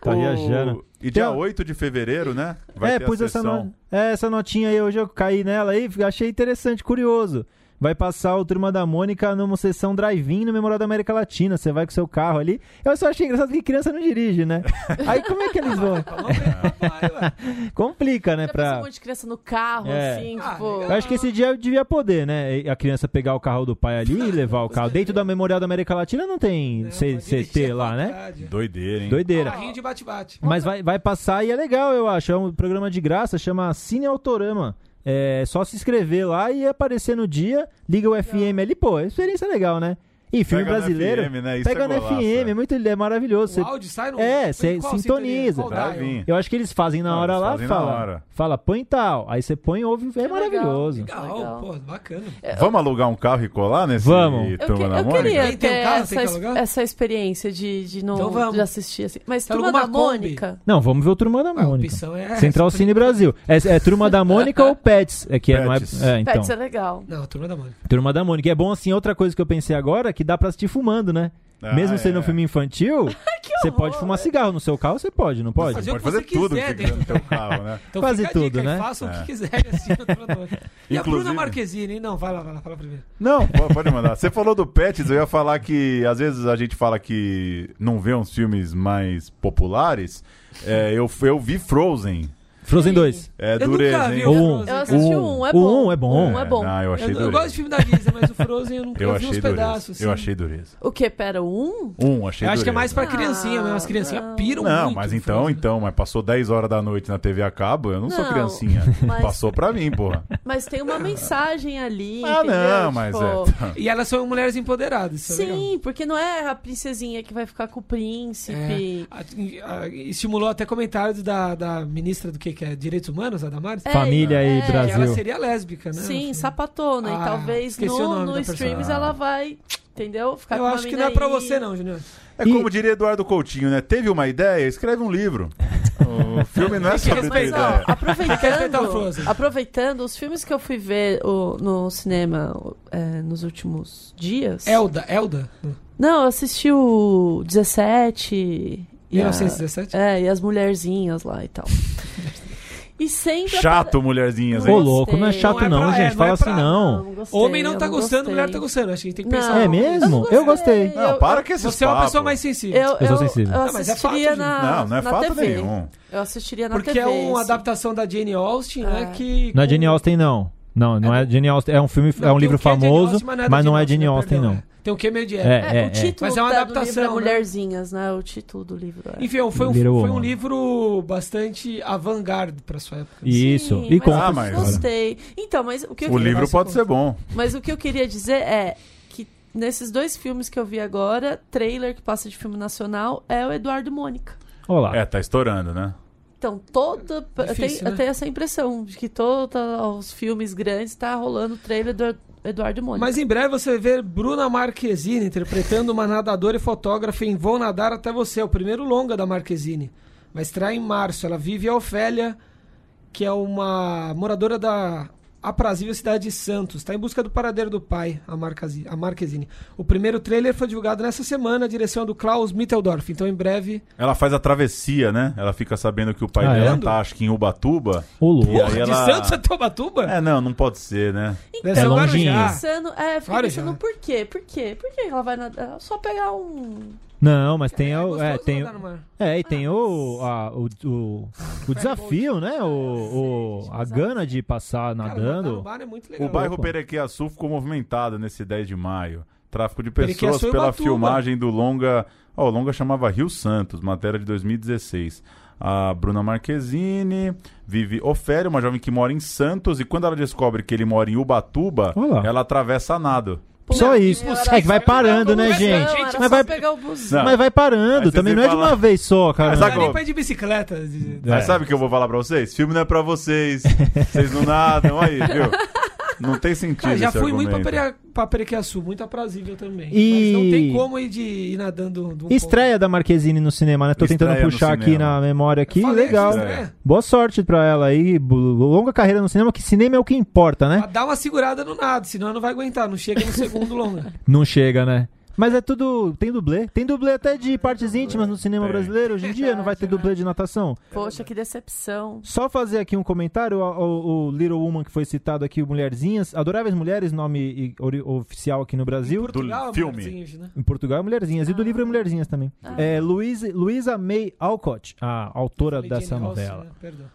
[SPEAKER 6] Tá
[SPEAKER 3] O-
[SPEAKER 6] viajando.
[SPEAKER 3] E dia
[SPEAKER 6] Tem-
[SPEAKER 3] 8 de fevereiro, né? Vai
[SPEAKER 6] é,
[SPEAKER 3] ter
[SPEAKER 6] pus
[SPEAKER 3] a
[SPEAKER 6] essa,
[SPEAKER 3] sessão.
[SPEAKER 6] no... é, essa notinha aí, hoje eu caí nela aí, achei interessante, curioso. Vai passar o Turma da Mônica numa sessão drive-in no Memorial da América Latina. Você vai com seu carro ali. Eu só achei engraçado que criança não dirige, né? <laughs> Aí como é que eles vão? <laughs> Complica, né? Pra...
[SPEAKER 4] um monte de criança no carro,
[SPEAKER 6] É.
[SPEAKER 4] assim,
[SPEAKER 2] Ah,
[SPEAKER 4] tipo...
[SPEAKER 6] Eu acho que esse dia devia poder, né? A criança pegar o carro do pai ali e <laughs> levar o carro. Dentro da Memorial da América Latina não tem
[SPEAKER 2] Não,
[SPEAKER 6] C- CT lá, né?
[SPEAKER 3] Doideira, hein?
[SPEAKER 6] Doideira.
[SPEAKER 2] Carrinho de bate-bate.
[SPEAKER 6] Mas vai, vai passar e é legal, eu acho. É um programa de graça, chama Cine Autorama. É só se inscrever lá e aparecer no dia, liga o FM ali, pô, é experiência legal, né? E filme
[SPEAKER 3] Pega
[SPEAKER 6] brasileiro.
[SPEAKER 3] FM, né? Isso
[SPEAKER 6] pega
[SPEAKER 3] é
[SPEAKER 6] no
[SPEAKER 3] golaço,
[SPEAKER 6] FM,
[SPEAKER 3] é.
[SPEAKER 6] é muito é maravilhoso.
[SPEAKER 2] O
[SPEAKER 6] Você-
[SPEAKER 2] áudio sai no.
[SPEAKER 6] É,
[SPEAKER 2] em
[SPEAKER 6] cê
[SPEAKER 2] qual
[SPEAKER 6] sintoniza.
[SPEAKER 2] sintonia?
[SPEAKER 6] Eu acho que eles fazem na hora
[SPEAKER 3] eles
[SPEAKER 6] lá,
[SPEAKER 3] fazem na
[SPEAKER 6] fala,
[SPEAKER 3] hora.
[SPEAKER 6] fala, põe tal. Aí você põe e ouve, é
[SPEAKER 4] legal.
[SPEAKER 6] maravilhoso.
[SPEAKER 2] Legal,
[SPEAKER 4] Legal.
[SPEAKER 2] pô, bacana.
[SPEAKER 3] Vamos alugar um carro e colar nesse
[SPEAKER 6] Vamos.
[SPEAKER 4] Eu, que-
[SPEAKER 3] Turma da
[SPEAKER 4] eu
[SPEAKER 3] Mônica?
[SPEAKER 4] queria ter
[SPEAKER 2] um carro,
[SPEAKER 4] essa,
[SPEAKER 2] que
[SPEAKER 4] essa experiência de, de, não,
[SPEAKER 2] Então
[SPEAKER 4] de assistir assim. Mas
[SPEAKER 2] Você
[SPEAKER 4] Turma da
[SPEAKER 2] Kombi.
[SPEAKER 4] Mônica...
[SPEAKER 6] Não, vamos ver o Turma da
[SPEAKER 2] A
[SPEAKER 6] Mônica.
[SPEAKER 2] opção é.
[SPEAKER 6] Central. Cine Brasil. É, é Turma da Mônica ou Pets? É que é, não é,
[SPEAKER 3] Pets.
[SPEAKER 6] é, então.
[SPEAKER 4] Pets é legal.
[SPEAKER 2] Não, turma da Mônica.
[SPEAKER 6] Turma da Mônica. É bom assim, outra coisa que eu pensei agora, que dá pra assistir fumando, né?
[SPEAKER 3] Ah,
[SPEAKER 6] Mesmo sendo
[SPEAKER 3] é.
[SPEAKER 6] um filme infantil, <laughs> você pode fumar cigarro no seu carro, você pode, não pode?
[SPEAKER 2] Fazer o
[SPEAKER 3] Pode
[SPEAKER 2] que
[SPEAKER 3] fazer tudo que
[SPEAKER 2] quiser
[SPEAKER 3] no teu carro, né?
[SPEAKER 2] Então
[SPEAKER 6] Quase
[SPEAKER 2] fica a dica,
[SPEAKER 6] tudo,
[SPEAKER 2] e
[SPEAKER 6] né?
[SPEAKER 2] Façam o
[SPEAKER 3] É.
[SPEAKER 2] que quiserem assim. E a Bruna
[SPEAKER 3] Inclusive-
[SPEAKER 2] Marquezine, hein? Não, vai lá, vai lá, fala primeiro.
[SPEAKER 3] Não, po- pode mandar. Você falou do Pets, eu ia falar que às vezes a gente fala que não vê uns filmes mais populares. É, eu, eu vi Frozen.
[SPEAKER 6] Frozen
[SPEAKER 4] E aí?
[SPEAKER 6] 2.
[SPEAKER 3] É
[SPEAKER 2] Eu
[SPEAKER 3] dureza,
[SPEAKER 2] nunca vi
[SPEAKER 3] hein?
[SPEAKER 2] o
[SPEAKER 6] Um.
[SPEAKER 2] Frozen.
[SPEAKER 4] Eu assisti
[SPEAKER 6] Um.
[SPEAKER 4] um, é
[SPEAKER 6] O
[SPEAKER 4] bom.
[SPEAKER 6] um é bom.
[SPEAKER 4] Um é bom.
[SPEAKER 3] Não, eu achei
[SPEAKER 2] Eu, eu
[SPEAKER 3] dureza.
[SPEAKER 2] gosto de filme da Disney, mas o Frozen eu nunca
[SPEAKER 3] Eu
[SPEAKER 2] vi
[SPEAKER 3] achei
[SPEAKER 2] uns
[SPEAKER 3] dureza.
[SPEAKER 2] pedaços.
[SPEAKER 3] Eu
[SPEAKER 2] assim.
[SPEAKER 3] achei dureza.
[SPEAKER 4] O que? Pera, um?
[SPEAKER 3] Um, achei
[SPEAKER 2] Eu acho que é mais
[SPEAKER 3] dureza.
[SPEAKER 2] pra criancinha mesmo. As criancinhas
[SPEAKER 4] não.
[SPEAKER 2] piram
[SPEAKER 3] Não,
[SPEAKER 2] muito.
[SPEAKER 3] mas
[SPEAKER 2] no
[SPEAKER 3] então,
[SPEAKER 2] Frozen.
[SPEAKER 3] então, mas passou 10 horas da noite na TV a cabo, eu não, sou
[SPEAKER 4] Não,
[SPEAKER 3] criancinha. <laughs>
[SPEAKER 4] mas-
[SPEAKER 3] Passou pra mim, porra.
[SPEAKER 4] Mas tem uma mensagem ali.
[SPEAKER 3] Ah,
[SPEAKER 4] entendeu?
[SPEAKER 3] não, mas
[SPEAKER 4] Tipo,
[SPEAKER 3] é.
[SPEAKER 2] E elas são mulheres empoderadas. Isso é legal.
[SPEAKER 4] Sim, porque não é a princesinha que vai ficar com o príncipe.
[SPEAKER 2] É, estimulou até comentários da, da ministra do que, que é Direitos Humanos, a Damares.
[SPEAKER 4] É,
[SPEAKER 6] Família e
[SPEAKER 4] é,
[SPEAKER 2] que ela
[SPEAKER 6] Brasil.
[SPEAKER 2] seria lésbica, né?
[SPEAKER 4] Sim, sapatona.
[SPEAKER 2] Ah,
[SPEAKER 4] e talvez no, no streams ela vai, entendeu? Ficar
[SPEAKER 2] Eu acho que não é pra
[SPEAKER 4] aí.
[SPEAKER 2] você, não, Junior.
[SPEAKER 3] É
[SPEAKER 6] E-
[SPEAKER 3] como diria Eduardo Coutinho, né? Teve uma ideia, escreve um livro. <laughs> O filme não é sobre ter.
[SPEAKER 4] Mas, ó,
[SPEAKER 3] ideia.
[SPEAKER 2] o
[SPEAKER 4] aproveitando, aproveitando, os filmes que eu fui ver o- no cinema é, nos últimos dias.
[SPEAKER 2] Elda, Elda.
[SPEAKER 4] Não, eu assisti o 17. E a-
[SPEAKER 2] 1917.
[SPEAKER 4] é, e as mulherzinhas lá e tal. <laughs> E sempre.
[SPEAKER 3] Chato, mulherzinhas,
[SPEAKER 6] Ô,
[SPEAKER 3] hein?
[SPEAKER 6] louco, não é chato
[SPEAKER 2] Não é
[SPEAKER 6] não,
[SPEAKER 2] pra- é,
[SPEAKER 6] gente.
[SPEAKER 2] não
[SPEAKER 6] Fala
[SPEAKER 2] é
[SPEAKER 6] assim
[SPEAKER 2] pra-
[SPEAKER 6] não.
[SPEAKER 4] gostei,
[SPEAKER 2] Homem não
[SPEAKER 4] eu
[SPEAKER 2] tá gostando, mulher tá gostando. Acho que a gente tem que
[SPEAKER 4] Não.
[SPEAKER 2] pensar.
[SPEAKER 6] É mesmo?
[SPEAKER 4] não
[SPEAKER 6] Eu
[SPEAKER 4] gostei.
[SPEAKER 3] Não,
[SPEAKER 4] Eu-
[SPEAKER 3] para com esses
[SPEAKER 2] Você é uma
[SPEAKER 3] papos.
[SPEAKER 2] pessoa mais sensível.
[SPEAKER 4] Eu,
[SPEAKER 6] Eu sensível.
[SPEAKER 4] eu
[SPEAKER 2] Ah, mas é
[SPEAKER 4] assistiria
[SPEAKER 2] fato,
[SPEAKER 4] na,
[SPEAKER 3] Não, não é
[SPEAKER 4] na
[SPEAKER 3] fato
[SPEAKER 4] TV.
[SPEAKER 3] nenhum.
[SPEAKER 4] Eu assistiria na
[SPEAKER 2] Porque
[SPEAKER 4] TV.
[SPEAKER 2] é uma adaptação da Jane Austen, né?
[SPEAKER 4] É.
[SPEAKER 2] Que
[SPEAKER 6] Não é
[SPEAKER 2] com-
[SPEAKER 6] Jane Austen, não. Não, não é Jane Austen. É um filme,
[SPEAKER 2] Não,
[SPEAKER 6] é um
[SPEAKER 2] tem
[SPEAKER 6] livro
[SPEAKER 2] o que é Jane
[SPEAKER 6] famoso,
[SPEAKER 2] Austen,
[SPEAKER 6] mas
[SPEAKER 2] da
[SPEAKER 6] não é
[SPEAKER 2] Jane
[SPEAKER 6] Jane Austen,
[SPEAKER 2] perdão,
[SPEAKER 6] não.
[SPEAKER 2] é. Tem o que meio de
[SPEAKER 6] É,
[SPEAKER 2] época.
[SPEAKER 4] É, o título
[SPEAKER 2] Mas é uma
[SPEAKER 4] da-
[SPEAKER 2] adaptação,
[SPEAKER 4] do livro é
[SPEAKER 2] né?
[SPEAKER 4] Mulherzinhas, né? O título do livro. É.
[SPEAKER 2] Enfim, foi um,
[SPEAKER 6] Little
[SPEAKER 2] foi um
[SPEAKER 6] Woman.
[SPEAKER 2] livro bastante avant-garde pra sua época.
[SPEAKER 6] Isso.
[SPEAKER 4] Sim,
[SPEAKER 6] e
[SPEAKER 4] mas
[SPEAKER 6] conta a
[SPEAKER 3] mas-.
[SPEAKER 4] Gostei. Então, mas o que eu
[SPEAKER 3] O livro pode ser bom.
[SPEAKER 4] Mas o que eu queria dizer é que nesses dois filmes que eu vi agora, trailer que passa de filme nacional é o Eduardo Mônica.
[SPEAKER 6] Olá.
[SPEAKER 3] É, tá estourando, né?
[SPEAKER 4] Então, toda.
[SPEAKER 2] Difícil,
[SPEAKER 4] eu, tenho,
[SPEAKER 2] né?
[SPEAKER 4] eu tenho essa impressão de que todos os filmes grandes tá rolando o trailer do Eduardo Mônica.
[SPEAKER 2] Mas em breve você vai ver Bruna Marquezine interpretando uma nadadora e fotógrafa em Vou Nadar Até Você, o primeiro longa da Marquezine. Vai estrear em março. Ela vive a Ofélia, que é uma moradora da aprazível cidade de Santos. Está em busca do paradeiro do pai, a, Marcazi- a Marquezine. O primeiro trailer foi divulgado nessa semana, a direção é do Klaus Mitteldorf. Então em breve...
[SPEAKER 3] Ela faz a travessia, né? Ela fica sabendo que o pai
[SPEAKER 6] Ah,
[SPEAKER 3] dela
[SPEAKER 2] é?
[SPEAKER 3] tá, acho que em Ubatuba.
[SPEAKER 6] Ô, louco.
[SPEAKER 3] E aí
[SPEAKER 2] de
[SPEAKER 3] ela-
[SPEAKER 2] Santos até Ubatuba?
[SPEAKER 3] É, não, não pode ser, né?
[SPEAKER 2] Deve
[SPEAKER 6] É longinho.
[SPEAKER 4] Pensando, é, fiquei pensando por quê? Por quê? Por que ela vai nadar? É Só pegar um.
[SPEAKER 6] Não, mas tem, o, é, tem,
[SPEAKER 2] no mar.
[SPEAKER 6] é, e tem o, a- o, o, o desafio, né? O, o, a gana de passar nadando.
[SPEAKER 2] mar é muito legal.
[SPEAKER 3] O bairro. Perequiaçu ficou movimentado nesse 10 de maio. Tráfico de
[SPEAKER 2] Perequiaçu
[SPEAKER 3] pessoas
[SPEAKER 2] e
[SPEAKER 3] pela
[SPEAKER 2] Ubatuba.
[SPEAKER 3] filmagem do longa. Ó, o longa chamava Rio Santos, matéria de 2016. A Bruna Marquezine vive Ofélia, uma jovem que mora em Santos, e quando ela descobre que ele mora em Ubatuba,
[SPEAKER 6] Olha lá.
[SPEAKER 3] ela atravessa a nado.
[SPEAKER 6] Só isso. É que vai parando, né, gente? Mas vai, mas vai parando. Também não é de uma vez só, cara.
[SPEAKER 3] Mas Sabe
[SPEAKER 2] nem pra ir de bicicleta. de-
[SPEAKER 6] É.
[SPEAKER 3] Mas sabe o que eu vou falar pra vocês? Filme não é pra vocês. Vocês não nadam aí, viu? Não tem sentido
[SPEAKER 2] Cara, já
[SPEAKER 3] esse
[SPEAKER 2] fui muito pra,
[SPEAKER 3] argumento.
[SPEAKER 2] Pere... pra Perequiaçu, muito aprazível também.
[SPEAKER 6] E-
[SPEAKER 2] Mas não tem como ir, de... ir nadando de um
[SPEAKER 6] Estreia da Marquezine no cinema, né? Tô tentando
[SPEAKER 3] Estreia no
[SPEAKER 6] puxar aqui na memória aqui.
[SPEAKER 2] ponto. Falei
[SPEAKER 6] Legal. Boa sorte pra ela aí. Longa carreira no cinema, que cinema é o que importa, né?
[SPEAKER 2] Mas Dá uma segurada no nada, senão não vai aguentar. Não chega no segundo longa.
[SPEAKER 6] Não chega, né? Mas é tudo. Tem dublê. Tem dublê até de partes íntimas no cinema
[SPEAKER 3] Tem.
[SPEAKER 6] brasileiro. Hoje em dia não vai ter dublê de natação.
[SPEAKER 4] Poxa, que decepção.
[SPEAKER 6] Só fazer aqui um comentário: o, o- o Little Woman que foi citado aqui, o Mulherzinhas. Adoráveis Mulheres, nome oficial aqui no Brasil.
[SPEAKER 2] Portugal,
[SPEAKER 3] filme.
[SPEAKER 2] amorzinhos, né?
[SPEAKER 6] Em Portugal é Mulherzinhas. E do livro é Mulherzinhas também.
[SPEAKER 4] Ah.
[SPEAKER 6] É Louise- Luísa May Alcott, a autora dessa
[SPEAKER 2] Jane
[SPEAKER 6] novela.
[SPEAKER 2] né? Perdão.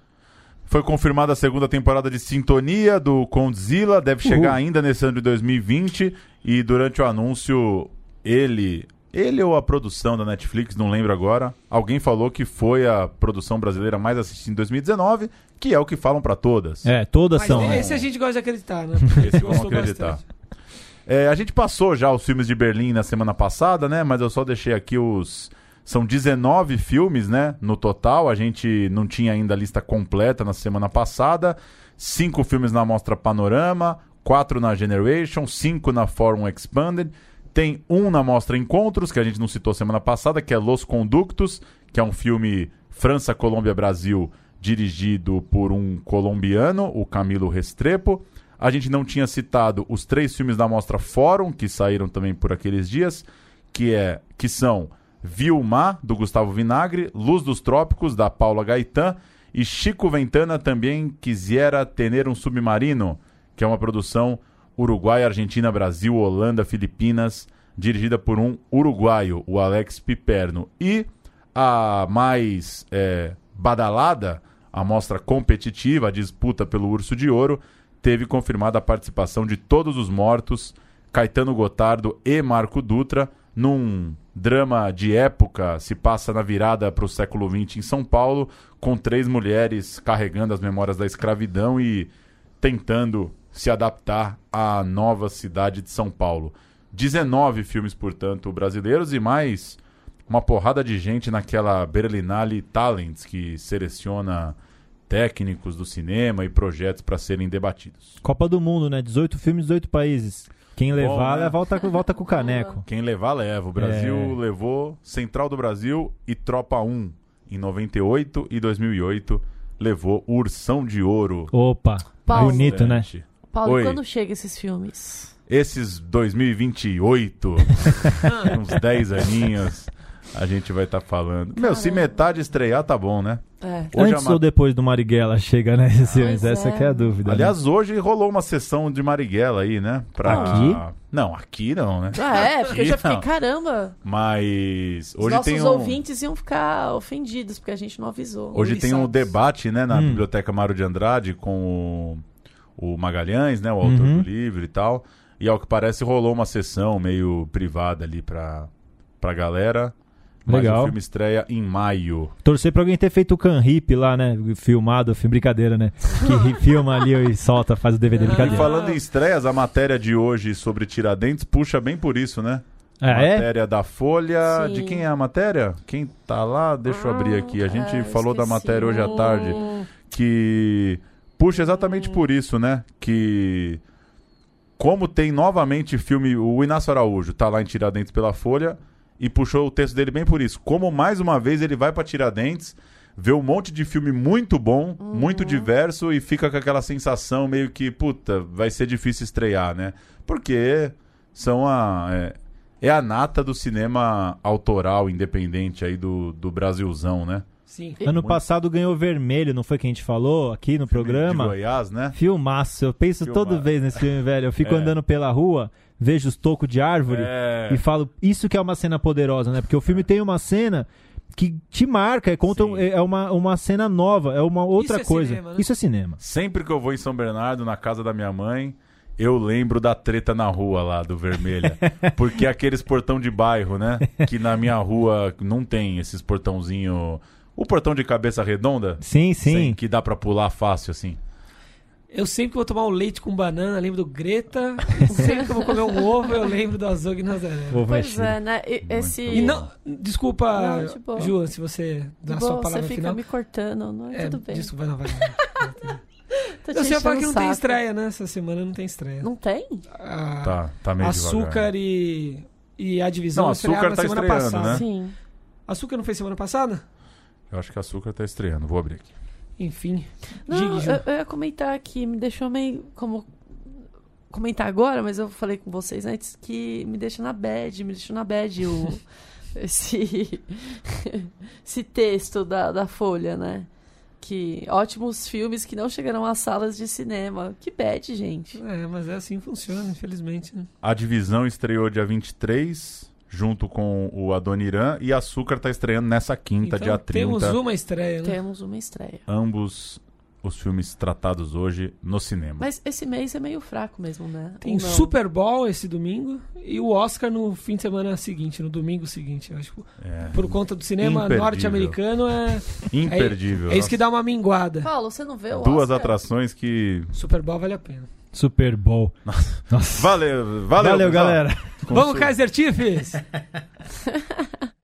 [SPEAKER 3] Foi confirmada a segunda temporada de Sintonia do Condzilla, deve
[SPEAKER 6] Uhul.
[SPEAKER 3] chegar ainda nesse ano de 2020 e durante o anúncio ele, ele ou a produção da Netflix, não lembro agora, alguém falou que foi a produção brasileira mais assistida em 2019, que é o que falam pra todas.
[SPEAKER 6] É, todas
[SPEAKER 2] Mas
[SPEAKER 6] são.
[SPEAKER 2] esse a gente gosta de acreditar, né?
[SPEAKER 3] Esse vamos acreditar. É, a gente passou já os filmes de Berlim na semana passada, né? Mas eu só deixei aqui os. São 19 filmes, né? No total. A gente não tinha ainda a lista completa na semana passada. Cinco filmes na Mostra Panorama, quatro na Generation, cinco na Forum Expanded. Tem um na Mostra Encontros, que a gente não citou semana passada, que é Los Conductos, que é um filme França, Colômbia, Brasil, dirigido por um colombiano, o Camilo Restrepo. A gente não tinha citado os três filmes da Mostra Fórum, que saíram também por aqueles dias, que, é, que são Vilma, do Gustavo Vinagre, Luz dos Trópicos, da Paula Gaetan, e Chico Ventana também quisiera ter um submarino, que é uma produção Uruguai, Argentina, Brasil, Holanda, Filipinas, dirigida por um uruguaio, o Alex Piperno. E a mais é, badalada, a mostra competitiva, a disputa pelo Urso de Ouro, teve confirmada a participação de todos os mortos, Caetano Gotardo e Marco Dutra, num drama de época, se passa na virada para o século XX em São Paulo, com três mulheres carregando as memórias da escravidão e tentando se adaptar à nova cidade de São Paulo. 19 filmes, portanto, brasileiros e mais uma porrada de gente naquela Berlinale Talents que seleciona técnicos do cinema e projetos para serem debatidos.
[SPEAKER 6] Copa do Mundo, né? 18 filmes, 18 países. Quem levar,
[SPEAKER 3] né?
[SPEAKER 6] volta, volta com o caneco. <laughs>
[SPEAKER 3] Quem levar, leva. O Brasil
[SPEAKER 6] É.
[SPEAKER 3] levou Central do Brasil e Tropa 1 em 98 e 2008 levou Ursão de Ouro.
[SPEAKER 6] Opa,
[SPEAKER 4] Paulo.
[SPEAKER 6] bonito, né?
[SPEAKER 4] Paulo,
[SPEAKER 3] Oi.
[SPEAKER 4] quando chega esses filmes?
[SPEAKER 3] Esses 2028, <laughs> uns 10 aninhos, a gente vai estar falando. Meu, se
[SPEAKER 4] Caramba.
[SPEAKER 3] metade estrear, tá bom, né?
[SPEAKER 4] É.
[SPEAKER 3] Hoje
[SPEAKER 6] Antes
[SPEAKER 3] a ma-
[SPEAKER 6] ou depois do Marighella chega, né?
[SPEAKER 4] Pois
[SPEAKER 6] Essa
[SPEAKER 4] é.
[SPEAKER 6] que é a dúvida. né?
[SPEAKER 3] Aliás, hoje rolou uma sessão de Marighella aí, né? Pra...
[SPEAKER 6] Aqui?
[SPEAKER 3] Não, aqui não, né?
[SPEAKER 4] Ah, é, porque eu já fiquei,
[SPEAKER 3] Não.
[SPEAKER 4] caramba.
[SPEAKER 3] Mas
[SPEAKER 4] Os
[SPEAKER 3] hoje
[SPEAKER 4] nossos
[SPEAKER 3] tem um...
[SPEAKER 4] ouvintes iam ficar ofendidos, porque a gente não avisou.
[SPEAKER 3] Hoje tem um
[SPEAKER 4] Ouriçados.
[SPEAKER 3] debate, né, na
[SPEAKER 6] Hum.
[SPEAKER 3] Biblioteca Mário de Andrade com o, o Magalhães, né, o autor
[SPEAKER 6] Uhum.
[SPEAKER 3] do livro e tal. E ao que parece rolou uma sessão meio privada ali pra, pra galera. Mas
[SPEAKER 6] Legal.
[SPEAKER 3] o filme estreia em maio.
[SPEAKER 6] Torcer pra alguém ter feito o Can Hip lá, né? Filmado, filme brincadeira, né? Que <laughs> filma ali e solta, faz o DVD
[SPEAKER 3] E
[SPEAKER 6] brincadeira.
[SPEAKER 3] falando em estreias, a matéria de hoje sobre Tiradentes puxa bem por isso, né?
[SPEAKER 6] Ah, é?
[SPEAKER 3] matéria da Folha.
[SPEAKER 4] Sim.
[SPEAKER 3] De quem é a matéria? Quem tá lá? Deixa eu abrir aqui. A gente
[SPEAKER 4] é,
[SPEAKER 3] falou da
[SPEAKER 4] esqueci.
[SPEAKER 3] matéria hoje à tarde. Que puxa exatamente por isso, né? Que como tem novamente filme, o Inácio Araújo tá lá em Tiradentes pela Folha e puxou o texto dele bem por isso. Como mais uma vez ele vai pra Tiradentes, vê um monte de filme muito bom, muito diverso e fica com aquela sensação meio que, puta, vai ser difícil estrear, né? Porque são a é, é a nata do cinema autoral independente aí do, do Brasilzão, né?
[SPEAKER 2] Sim.
[SPEAKER 6] Ano
[SPEAKER 3] Muito-
[SPEAKER 6] passado ganhou vermelho, não foi que a gente falou aqui no
[SPEAKER 3] De
[SPEAKER 6] programa?
[SPEAKER 3] Goiás, né?
[SPEAKER 6] Filmaço, eu penso
[SPEAKER 3] Filmaço.
[SPEAKER 6] toda vez nesse filme, velho. Eu fico
[SPEAKER 3] É.
[SPEAKER 6] andando pela rua, vejo os tocos de árvore
[SPEAKER 3] É.
[SPEAKER 6] e falo, isso que é uma cena poderosa, né? Porque o filme tem uma cena que te marca, é, conta,
[SPEAKER 3] Sim.
[SPEAKER 6] é uma, uma cena nova, é uma outra
[SPEAKER 2] é
[SPEAKER 6] coisa.
[SPEAKER 2] cinema, né?
[SPEAKER 6] Isso é cinema.
[SPEAKER 3] Sempre que eu vou em São Bernardo, na casa da minha mãe, eu lembro da treta na rua lá do Vermelha. <laughs> Porque é aqueles portão de bairro, né? Que na minha rua não tem esses portãozinho. O portão de cabeça redonda?
[SPEAKER 6] Sim, sim.
[SPEAKER 3] Sem- que dá pra pular fácil, assim.
[SPEAKER 2] Eu sempre que vou tomar um leite com banana, lembro do Greta. <laughs> Sempre que eu vou comer um ovo, eu lembro do Azog Nazaré.
[SPEAKER 6] Ovo
[SPEAKER 4] Pois
[SPEAKER 6] mexido.
[SPEAKER 4] é, né? E- esse...
[SPEAKER 2] E não, desculpa,
[SPEAKER 4] Não.
[SPEAKER 2] Ju, se você dá a sua palavra
[SPEAKER 4] você fica
[SPEAKER 2] final.
[SPEAKER 4] me cortando, não é,
[SPEAKER 2] É,
[SPEAKER 4] tudo bem.
[SPEAKER 2] desculpa, não, vai. <laughs>
[SPEAKER 4] Tô te
[SPEAKER 2] Eu falar que não
[SPEAKER 4] o
[SPEAKER 2] tem
[SPEAKER 4] saco.
[SPEAKER 2] estreia, né? Essa semana não tem estreia.
[SPEAKER 4] Não tem?
[SPEAKER 2] A-
[SPEAKER 3] Tá, tá meio
[SPEAKER 2] açúcar
[SPEAKER 3] devagar.
[SPEAKER 2] e, e a divisão
[SPEAKER 3] Não,
[SPEAKER 2] estrearam
[SPEAKER 3] Açúcar
[SPEAKER 2] na
[SPEAKER 3] tá
[SPEAKER 2] semana
[SPEAKER 3] estreando,
[SPEAKER 2] passada.
[SPEAKER 3] né?
[SPEAKER 4] Sim.
[SPEAKER 2] Açúcar não foi semana passada?
[SPEAKER 3] Eu acho que açúcar tá estreando. Vou abrir aqui.
[SPEAKER 2] Enfim.
[SPEAKER 4] Não, eu, eu ia comentar aqui, me deixou meio como comentar agora, mas eu falei com vocês antes que me deixa na bad, me deixou na bad o <laughs> esse <laughs> esse texto da, da Folha, né? Que ótimos filmes que não chegarão às salas de cinema. Que bad, gente.
[SPEAKER 2] É, mas é assim que funciona, infelizmente. né?
[SPEAKER 3] A divisão estreou dia 23, junto com o Adoniran, e Açúcar tá estreando nessa quinta,
[SPEAKER 2] Então,
[SPEAKER 3] dia 30.
[SPEAKER 2] temos uma estreia, né?
[SPEAKER 4] Temos uma estreia.
[SPEAKER 3] Ambos os filmes tratados hoje no cinema.
[SPEAKER 4] Mas esse mês é meio fraco mesmo, né?
[SPEAKER 2] Tem
[SPEAKER 4] não?
[SPEAKER 2] Super Bowl esse domingo e o Oscar no fim de semana seguinte, no domingo seguinte. Acho que
[SPEAKER 3] É,
[SPEAKER 2] por conta do cinema norte-americano <laughs> é,
[SPEAKER 3] imperdível.
[SPEAKER 2] é isso que dá uma minguada.
[SPEAKER 4] Paulo, você não vê o
[SPEAKER 3] Duas
[SPEAKER 4] Oscar?
[SPEAKER 3] atrações que.
[SPEAKER 2] Super Bowl vale a pena.
[SPEAKER 6] Super Bowl. Nossa.
[SPEAKER 3] Valeu, valeu,
[SPEAKER 6] Valeu,
[SPEAKER 3] pessoal.
[SPEAKER 6] galera.
[SPEAKER 2] Vamos, Kaiser Chiefs! <laughs>